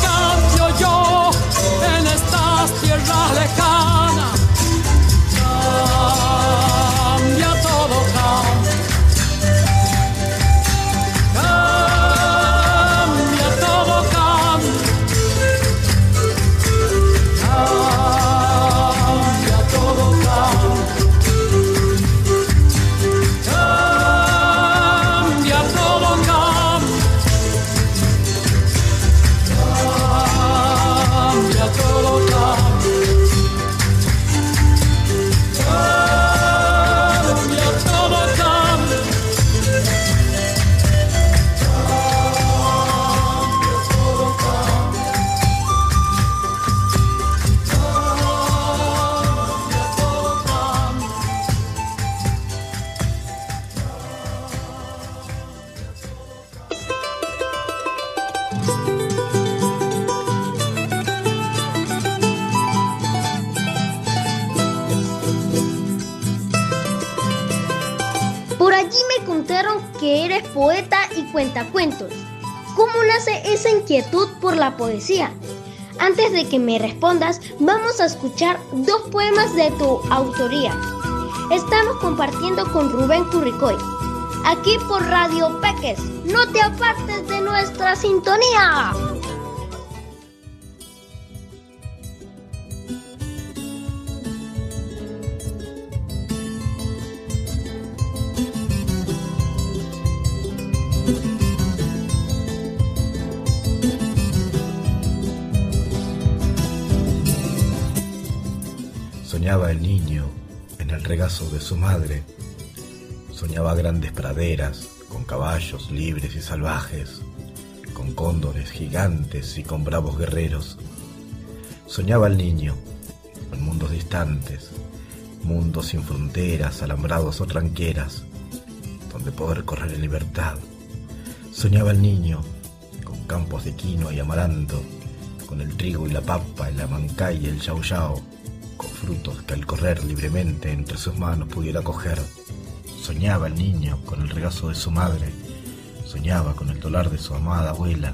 estas tierras lejanas. Que eres poeta y cuentacuentos. ¿Cómo nace esa inquietud por la poesía? Antes de que me respondas, vamos a escuchar dos poemas de tu autoría. Estamos compartiendo con Rubén Curricoy, aquí por Radio Peques. No te apartes de nuestra sintonía. De su madre. Soñaba grandes praderas con caballos libres y salvajes, con cóndores gigantes y con bravos guerreros. Soñaba el niño en mundos distantes, mundos sin fronteras, alambrados o tranqueras, donde poder correr en libertad. Soñaba el niño con campos de quinoa y amaranto, con el trigo y la papa, el amancay y el yao, frutos que al correr libremente entre sus manos pudiera coger. Soñaba el niño con el regazo de su madre, soñaba con el dólar de su amada abuela,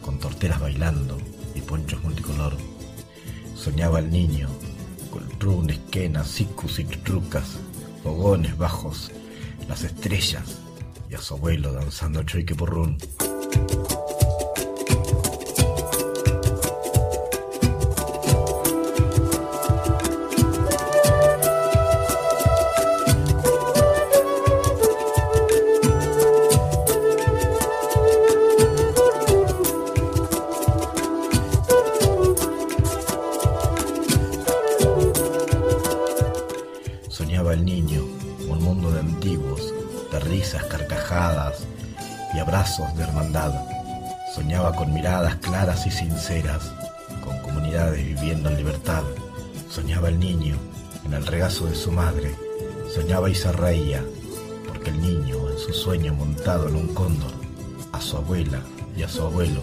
con torteras bailando y ponchos multicolor. Soñaba el niño con trunes, quenas, sicus y trucas, fogones bajos, las estrellas y a su abuelo danzando choique porrún. Miradas claras y sinceras, con comunidades viviendo en libertad. Soñaba el niño en el regazo de su madre. Soñaba y se reía, porque el niño en su sueño montado en un cóndor, a su abuela y a su abuelo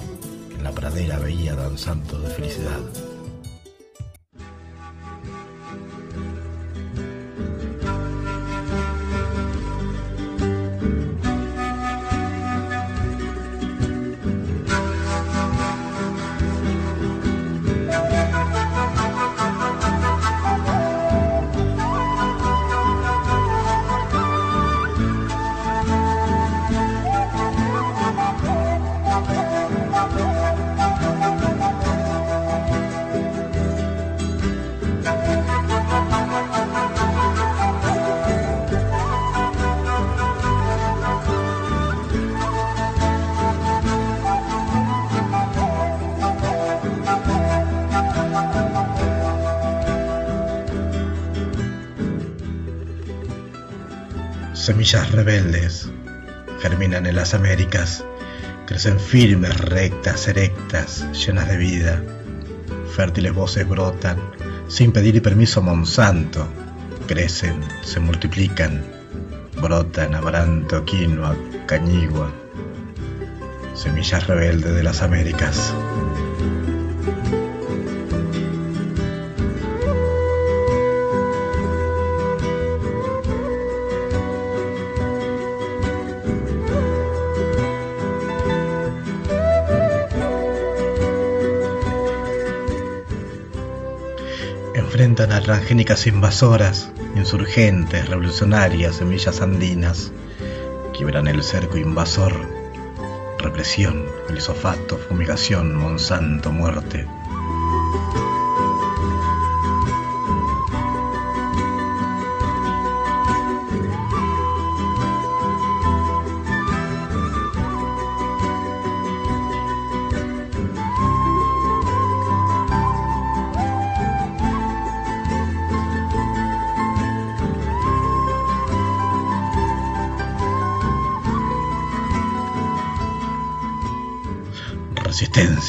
en la pradera veía danzando de felicidad. Semillas rebeldes germinan en las Américas, crecen firmes, rectas, erectas, llenas de vida. Fértiles voces brotan, sin pedir permiso a Monsanto, crecen, se multiplican, brotan amaranto, quinoa, cañigua. Semillas rebeldes de las Américas. Transgénicas invasoras, insurgentes, revolucionarias, semillas andinas, quiebran el cerco invasor, represión, glisofato, fumigación, Monsanto, muerte.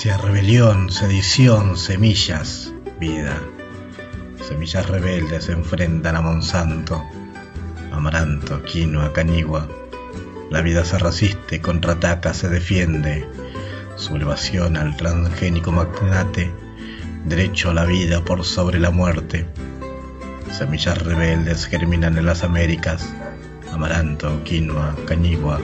Rebelión, sedición, semillas, vida. Semillas rebeldes se enfrentan a Monsanto, amaranto, quinoa, canigua. La vida se resiste, contraataca, se defiende. Sublevación al transgénico magnate, derecho a la vida por sobre la muerte. Semillas rebeldes germinan en las Américas, amaranto, quinoa, cañigua.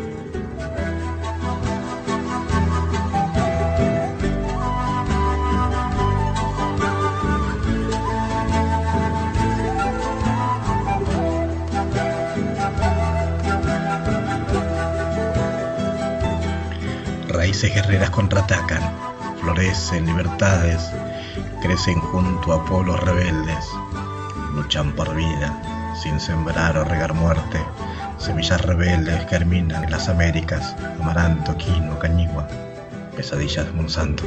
Guerreras contraatacan, florecen libertades, crecen junto a pueblos rebeldes, luchan por vida, sin sembrar o regar muerte, semillas rebeldes germinan en las Américas, amaranto, quino, cañigua, pesadillas de Monsanto.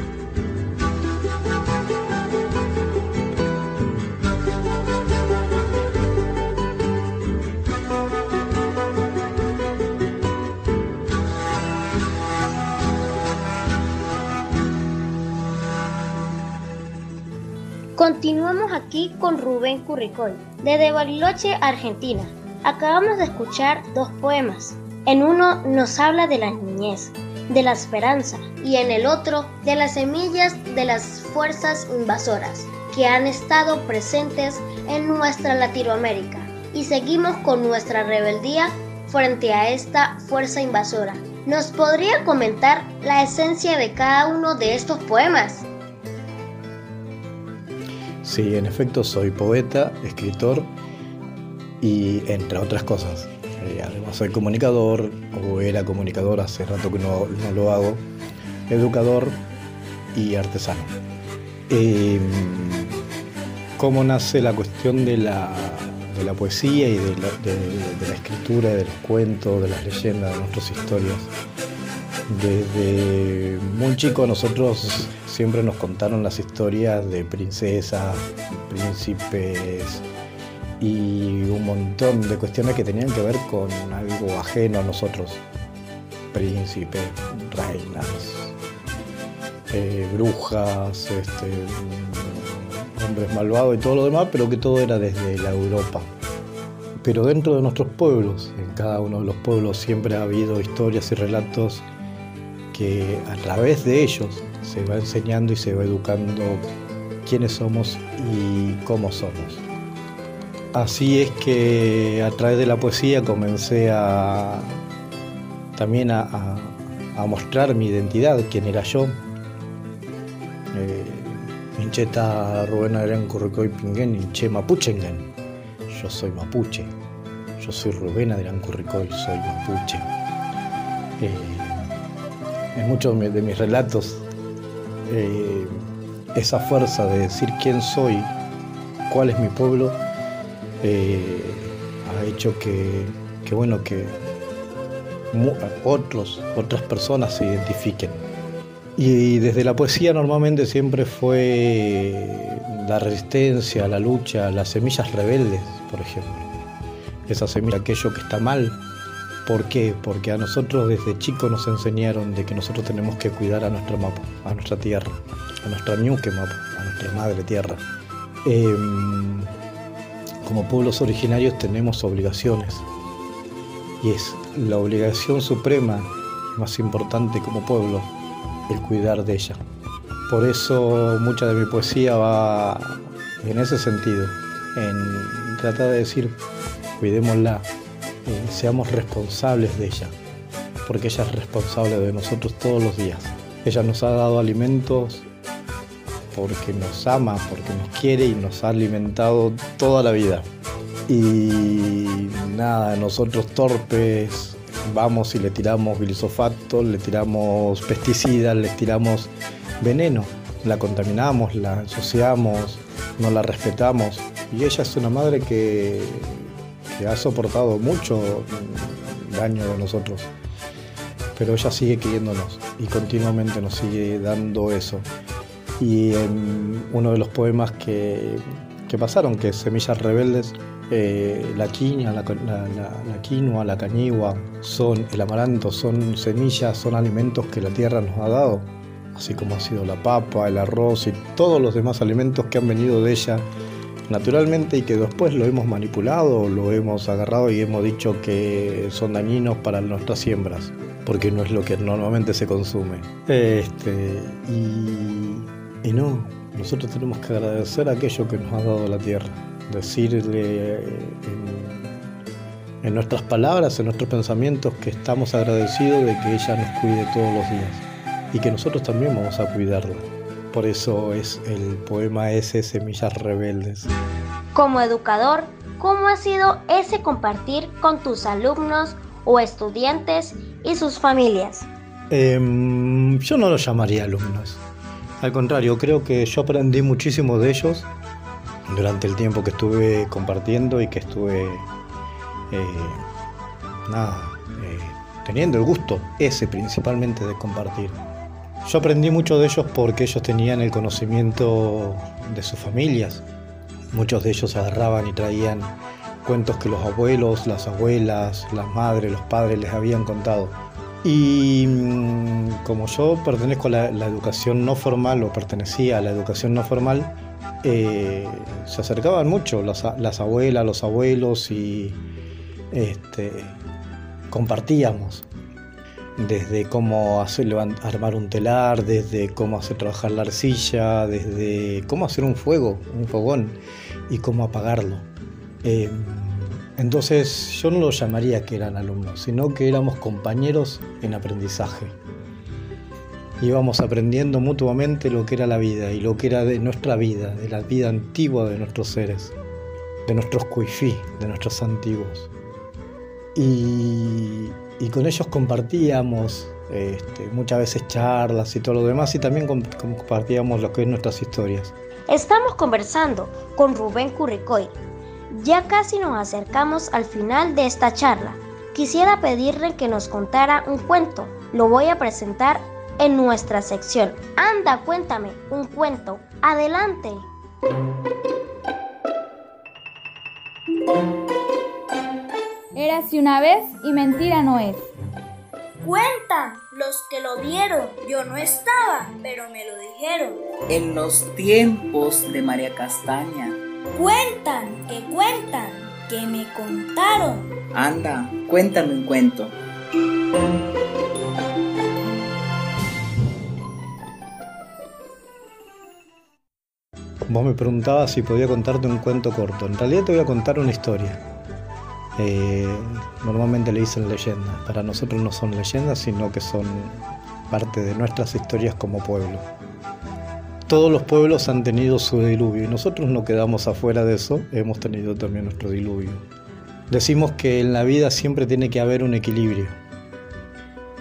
Rubén Curricoy, desde Bariloche, Argentina. Acabamos de escuchar dos poemas. En uno nos habla de la niñez, de la esperanza, y en el otro de las semillas de las fuerzas invasoras que han estado presentes en nuestra Latinoamérica. Y seguimos con nuestra rebeldía frente a esta fuerza invasora. ¿Nos podría comentar la esencia de cada uno de estos poemas? Sí, en efecto soy poeta, escritor y entre otras cosas. Eh, además soy comunicador, o era comunicador, hace rato que no, no lo hago, educador y artesano. Eh, ¿Cómo nace la cuestión de la, de la poesía y de la, de la, escritura, de los cuentos, de las leyendas, de nuestras historias? Desde muy chico nosotros siempre nos contaron las historias de princesas, príncipes y un montón de cuestiones que tenían que ver con algo ajeno a nosotros. Príncipes, reinas, eh, brujas, este, hombres malvados y todo lo demás, pero que todo era desde la Europa. Pero dentro de nuestros pueblos, en cada uno de los pueblos siempre ha habido historias y relatos que a través de ellos se va enseñando y se va educando quiénes somos y cómo somos. Así es que a través de la poesía comencé a también a, mostrar mi identidad, quién era yo. Eh, Incheta Rubén Adrián Curricoy Pinguen, Inche Mapuchengen. Yo soy mapuche. Yo soy Rubén Adrián Curricoy, soy mapuche. Eh, en muchos de mis relatos eh, esa fuerza de decir quién soy, cuál es mi pueblo, eh, ha hecho que, que, bueno que otros, otras personas se identifiquen. Y desde la poesía normalmente siempre fue la resistencia, la lucha, las semillas rebeldes, por ejemplo. Esa semilla, aquello que está mal, ¿Por qué? Porque a nosotros desde chicos nos enseñaron de que nosotros tenemos que cuidar a nuestra mapa, a nuestra tierra, a nuestra ñuque mapa, a nuestra madre tierra. Eh, como pueblos originarios tenemos obligaciones y es la obligación suprema más importante como pueblo el cuidar de ella. Por eso mucha de mi poesía va en ese sentido, en tratar de decir cuidémosla, seamos responsables de ella, porque ella es responsable de nosotros todos los días. Ella nos ha dado alimentos porque nos ama, porque nos quiere y nos ha alimentado toda la vida. Y nada, nosotros torpes vamos y le tiramos glisofato, le tiramos pesticidas, le tiramos veneno, la contaminamos, la ensuciamos, no la respetamos. Y ella es una madre que que ha soportado mucho daño de nosotros, pero ella sigue queriéndonos y continuamente nos sigue dando eso. Y en uno de los poemas que, que pasaron, que es Semillas Rebeldes, eh, la quiña, la, la, la, quinoa, la cañigua, son el amaranto, son semillas, son alimentos que la tierra nos ha dado, así como ha sido la papa, el arroz y todos los demás alimentos que han venido de ella naturalmente y que después lo hemos manipulado, lo hemos agarrado y hemos dicho que son dañinos para nuestras siembras, porque no es lo que normalmente se consume. Este, y, y no, nosotros tenemos que agradecer aquello que nos ha dado la tierra, decirle en, en nuestras palabras, en nuestros pensamientos, que estamos agradecidos de que ella nos cuide todos los días y que nosotros también vamos a cuidarla. Por eso es el poema ese, Semillas Rebeldes. Como educador, ¿cómo ha sido ese compartir con tus alumnos o estudiantes y sus familias? Em, yo no los llamaría alumnos. Al contrario, creo que yo aprendí muchísimo de ellos durante el tiempo que estuve compartiendo y que estuve eh, nada, eh, teniendo el gusto ese principalmente de compartir. Yo aprendí mucho de ellos porque ellos tenían el conocimiento de sus familias. Muchos de ellos agarraban y traían cuentos que los abuelos, las abuelas, las madres, los padres les habían contado. Y mm, como yo pertenezco a la, educación no formal o pertenecía a la educación no formal, eh, se acercaban mucho las, las, abuelas, los abuelos y este, compartíamos desde cómo hacer, armar un telar, desde cómo hacer trabajar la arcilla, desde cómo hacer un fuego, un fogón y cómo apagarlo. Em, entonces yo no lo llamaría que eran alumnos, sino que éramos compañeros en aprendizaje. Íbamos aprendiendo mutuamente lo que era la vida y lo que era de nuestra vida, de la vida antigua de nuestros seres, de nuestros cuifí, de nuestros antiguos. Y, con ellos compartíamos este, muchas veces charlas y todo lo demás y también compartíamos lo que es nuestras historias. Estamos conversando con Rubén Curricoy. Ya casi nos acercamos al final de esta charla. Quisiera pedirle que nos contara un cuento. Lo voy a presentar en nuestra sección. Anda, cuéntame un cuento. Adelante. Era así una vez y mentira no es. Cuentan los que lo vieron, yo no estaba, pero me lo dijeron. En los tiempos de María Castaña. Cuentan, que cuentan, que me contaron. Anda, cuéntame un cuento. Vos me preguntabas si podía contarte un cuento corto. En realidad te voy a contar una historia. Eh, normalmente le dicen leyendas. Para nosotros no son leyendas, sino que son parte de nuestras historias como pueblo. Todos los pueblos han tenido su diluvio y nosotros no quedamos afuera de eso, hemos tenido también nuestro diluvio. Decimos que en la vida siempre tiene que haber un equilibrio,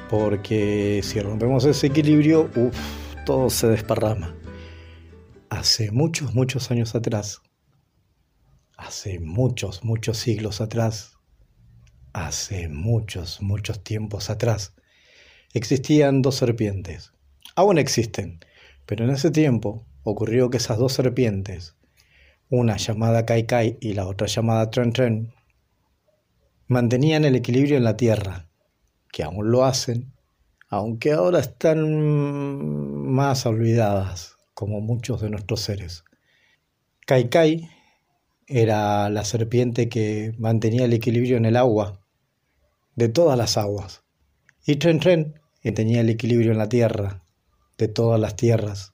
porque si rompemos ese equilibrio, uff, todo se desparrama. Hace muchos, muchos años atrás, hace muchos, muchos siglos atrás, hace muchos, muchos tiempos atrás, existían dos serpientes. Aún existen, pero en ese tiempo ocurrió que esas dos serpientes, una llamada Kai Kai y la otra llamada Tren Tren, mantenían el equilibrio en la tierra, que aún lo hacen, aunque ahora están más olvidadas, como muchos de nuestros seres. Kai Kai era la serpiente que mantenía el equilibrio en el agua, de todas las aguas. Y Tren Tren, que tenía el equilibrio en la tierra, de todas las tierras.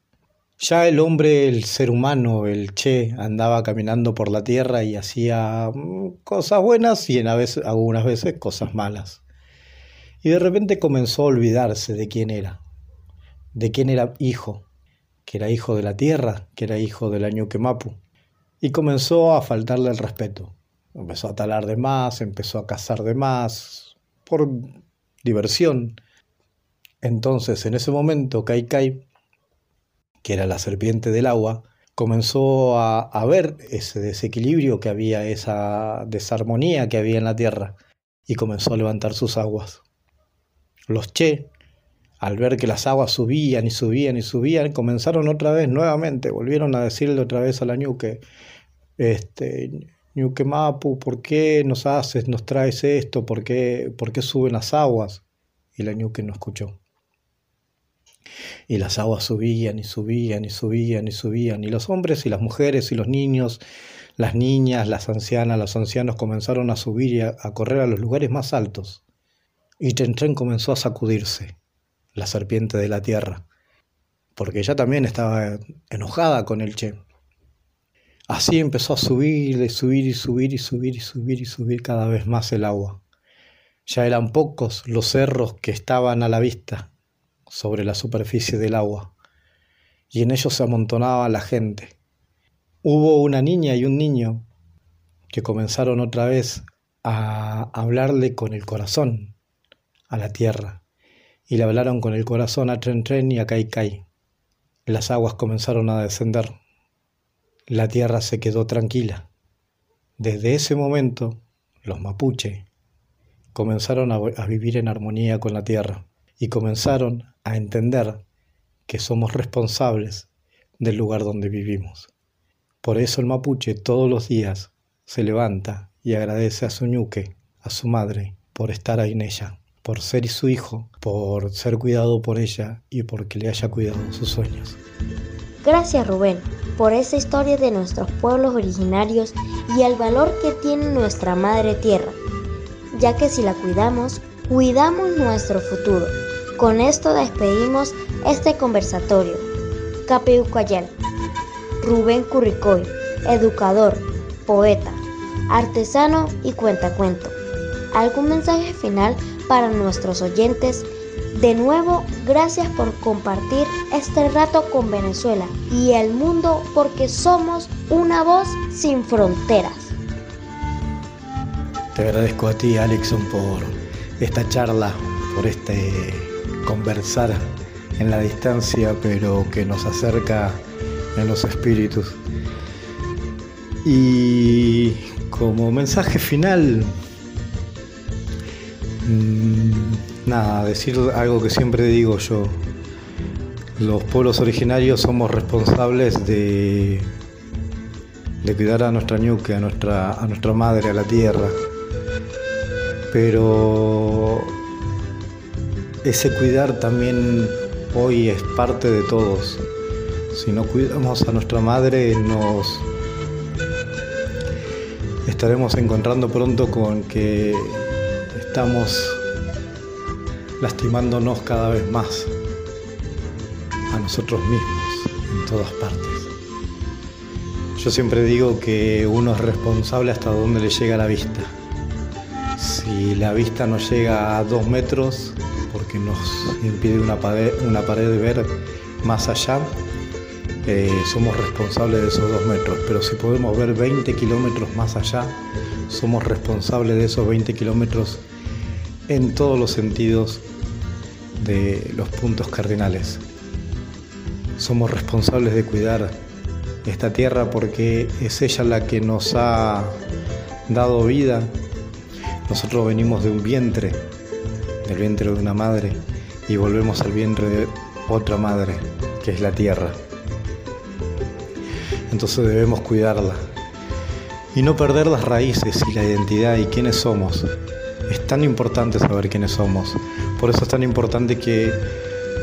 Ya el hombre, el ser humano, el Che, andaba caminando por la tierra y hacía mm, cosas buenas y en algunas veces cosas malas. Y de repente comenzó a olvidarse de quién era, de quién era hijo, que era hijo de la tierra, que era hijo del Mapu y comenzó a faltarle el respeto. Empezó a talar de más, empezó a cazar de más, por diversión. Entonces, en ese momento, Kai Kai, que era la serpiente del agua, comenzó a, ver ese desequilibrio que había, esa desarmonía que había en la tierra, y comenzó a levantar sus aguas. Los Che, al ver que las aguas subían y subían y subían, comenzaron otra vez nuevamente, volvieron a decirle otra vez a la Ñuque, este, Ñuquemapu, ¿por qué nos haces, nos traes esto? ¿Por qué, ¿Por qué suben las aguas? Y la Ñuque no escuchó. Y las aguas subían y subían y subían y subían. Y los hombres y las mujeres y los niños, las niñas, las ancianas, los ancianos comenzaron a subir y a, correr a los lugares más altos. Y Tren comenzó a sacudirse, la serpiente de la tierra, porque ella también estaba enojada con el Che Así empezó a subir, y subir y subir y subir y subir y subir cada vez más el agua. Ya eran pocos los cerros que estaban a la vista sobre la superficie del agua, y en ellos se amontonaba la gente. Hubo una niña y un niño que comenzaron otra vez a hablarle con el corazón a la tierra, y le hablaron con el corazón a Tren Tren y a Kai Kai. Las aguas comenzaron a descender. La tierra se quedó tranquila. Desde ese momento, los mapuche comenzaron a, vivir en armonía con la tierra y comenzaron a entender que somos responsables del lugar donde vivimos. Por eso el mapuche todos los días se levanta y agradece a su ñuque, a su madre, por estar ahí en ella, por ser su hijo, por ser cuidado por ella y porque le haya cuidado sus sueños. Gracias Rubén por esa historia de nuestros pueblos originarios y el valor que tiene nuestra madre tierra, ya que si la cuidamos, cuidamos nuestro futuro. Con esto despedimos este conversatorio. Capeucayal. Rubén Curricoy, educador, poeta, artesano y cuentacuento. ¿Algún mensaje final para nuestros oyentes? De nuevo, gracias por compartir este rato con Venezuela y el mundo porque somos una voz sin fronteras. Te agradezco a ti, Alexon, por esta charla, por este conversar en la distancia, pero que nos acerca en los espíritus. Y como mensaje final, mmm, nada, decir algo que siempre digo yo. Los pueblos originarios somos responsables de, de cuidar a nuestra ñuque, a nuestra, a nuestra madre, a la tierra. Pero ese cuidar también hoy es parte de todos. Si no cuidamos a nuestra madre, nos estaremos encontrando pronto con que estamos lastimándonos cada vez más a nosotros mismos en todas partes. Yo siempre digo que uno es responsable hasta donde le llega la vista. Si la vista no llega a dos metros, porque nos impide una pared, una pared de ver más allá, eh, somos responsables de esos dos metros. Pero si podemos ver 20 kilómetros más allá, somos responsables de esos 20 kilómetros en todos los sentidos de los puntos cardinales. Somos responsables de cuidar esta tierra porque es ella la que nos ha dado vida. Nosotros venimos de un vientre, del vientre de una madre, y volvemos al vientre de otra madre, que es la tierra. Entonces debemos cuidarla y no perder las raíces y la identidad y quiénes somos. Es tan importante saber quiénes somos. Por eso es tan importante que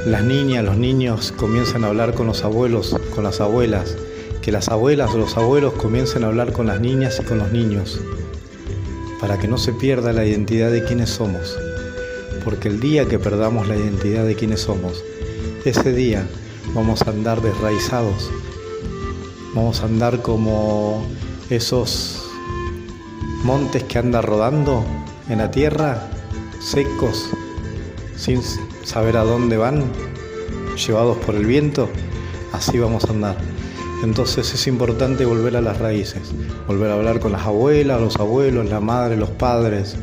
las niñas, los niños comiencen a hablar con los abuelos, con las abuelas, que las abuelas o los abuelos comiencen a hablar con las niñas y con los niños, para que no se pierda la identidad de quiénes somos. Porque el día que perdamos la identidad de quiénes somos, ese día vamos a andar desraizados, vamos a andar como esos montes que andan rodando en la tierra, secos, sin saber a dónde van, llevados por el viento, así vamos a andar. Entonces es importante volver a las raíces, volver a hablar con las abuelas, los abuelos, la madre, los padres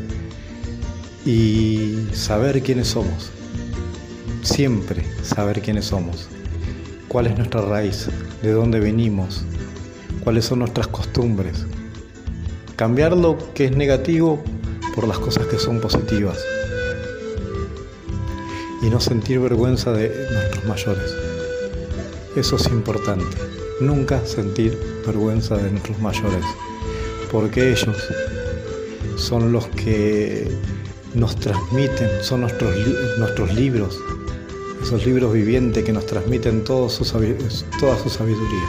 y saber quiénes somos. Siempre saber quiénes somos, cuál es nuestra raíz, de dónde venimos, cuáles son nuestras costumbres. Cambiar lo que es negativo por las cosas que son positivas. Y no sentir vergüenza de nuestros mayores. Eso es importante. Nunca sentir vergüenza de nuestros mayores. Porque ellos son los que nos transmiten, son nuestros, nuestros libros, esos libros vivientes que nos transmiten toda su sabiduría.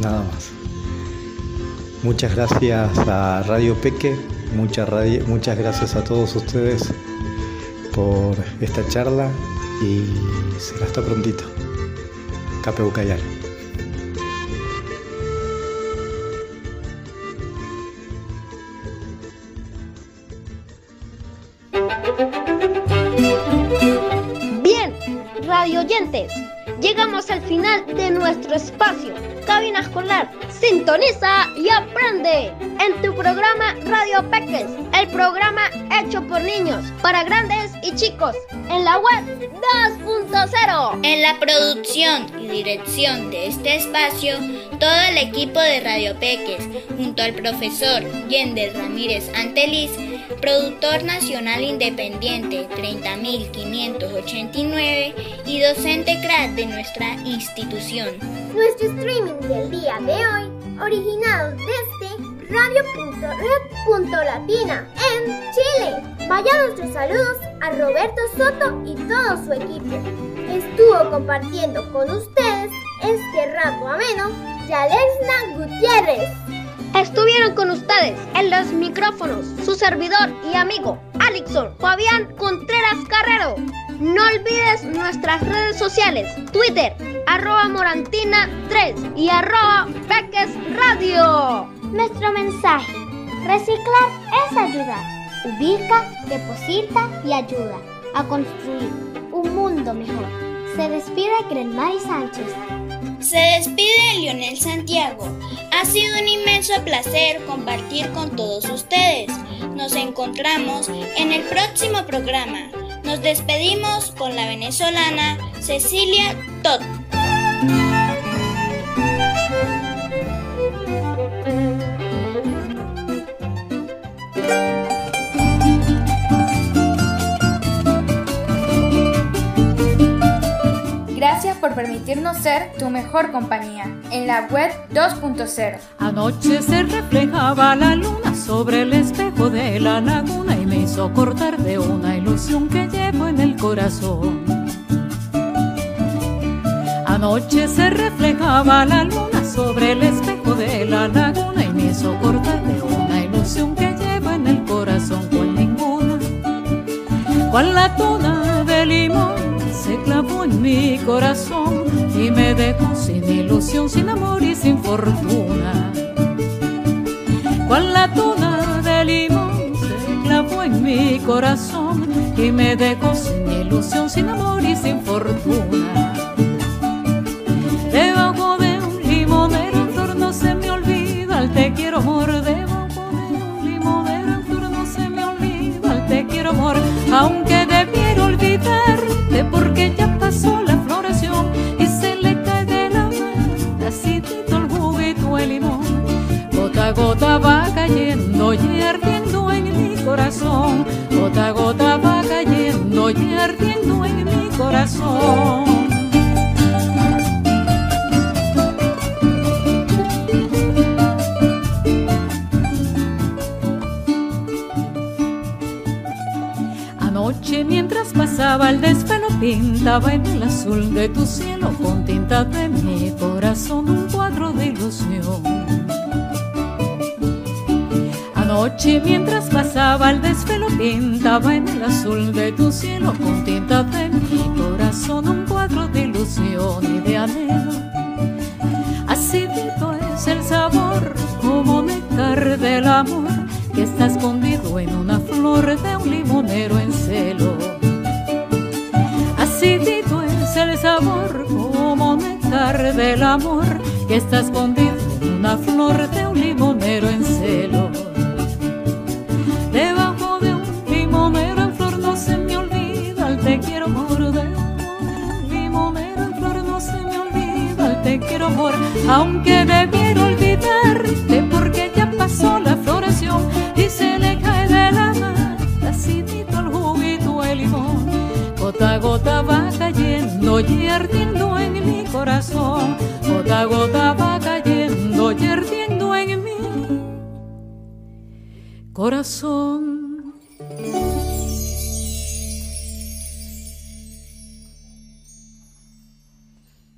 Nada más. Muchas gracias a Radio Peque, muchas, muchas gracias a todos ustedes por esta charla y será hasta prontito. Cape Bucayar. Bien, radio oyentes, llegamos al final de nuestro espacio. Cabina escolar, sintoniza y apoya en tu programa Radio Peques, el programa hecho por niños, para grandes y chicos, en la web 2.0. En la producción y dirección de este espacio, todo el equipo de Radio Peques, junto al profesor Yender Ramírez Anteliz, productor nacional independiente 30589 y docente crack de nuestra institución. Nuestro streaming del día de hoy, originado desde radio.red.latina en Chile. Vaya nuestros saludos a Roberto Soto y todo su equipo. Estuvo compartiendo con ustedes este rato ameno Yalexna Gutiérrez. Estuvieron con ustedes en los micrófonos su servidor y amigo Alixon Fabián Contreras Carrero. No olvides nuestras redes sociales, Twitter, arroba morantina3 y arroba peques radio. Nuestro mensaje, reciclar es ayudar. Ubica, deposita y ayuda a construir un mundo mejor. Se despide Grenmari Sánchez. Se despide Lionel Santiago. Ha sido un inmenso placer compartir con todos ustedes. Nos encontramos en el próximo programa. Nos despedimos con la venezolana Cecilia Tot. Por permitirnos ser tu mejor compañía en la web 2.0. Anoche se reflejaba la luna sobre el espejo de la laguna y me hizo cortar de una ilusión que llevo en el corazón. Anoche se reflejaba la luna sobre el espejo de la laguna y me hizo cortar de una ilusión que llevo en el corazón con ninguna. Con la tona corazón y me dejó sin ilusión, sin amor y sin fortuna. Con la tuna de limón se clavó en mi corazón y me dejó sin ilusión, sin amor y sin fortuna. Debajo de un limonero en flor no se me olvida el te quiero amor. Debajo de un limonero en flor no se me olvida el te quiero amor. Aunque debiera olvidarte Gota a gota va cayendo y ardiendo en mi corazón. Anoche mientras pasaba el desvelo pintaba en el azul de tu cielo con tinta de Anoche mientras pasaba el desvelo pintaba en el azul de tu cielo con tinta de mi corazón un cuadro de ilusión y de anhelo. Acidito es el sabor como néctar del amor que está escondido en una flor de un limonero en celo. Acidito es el sabor como néctar del amor que está escondido en una flor de un limonero Aunque debiera olvidarte porque ya pasó la floración y se le cae de la mano acidito el juguito el limón. Gota a gota va cayendo y ardiendo en mi corazón. Gota a gota va cayendo y ardiendo en mi corazón.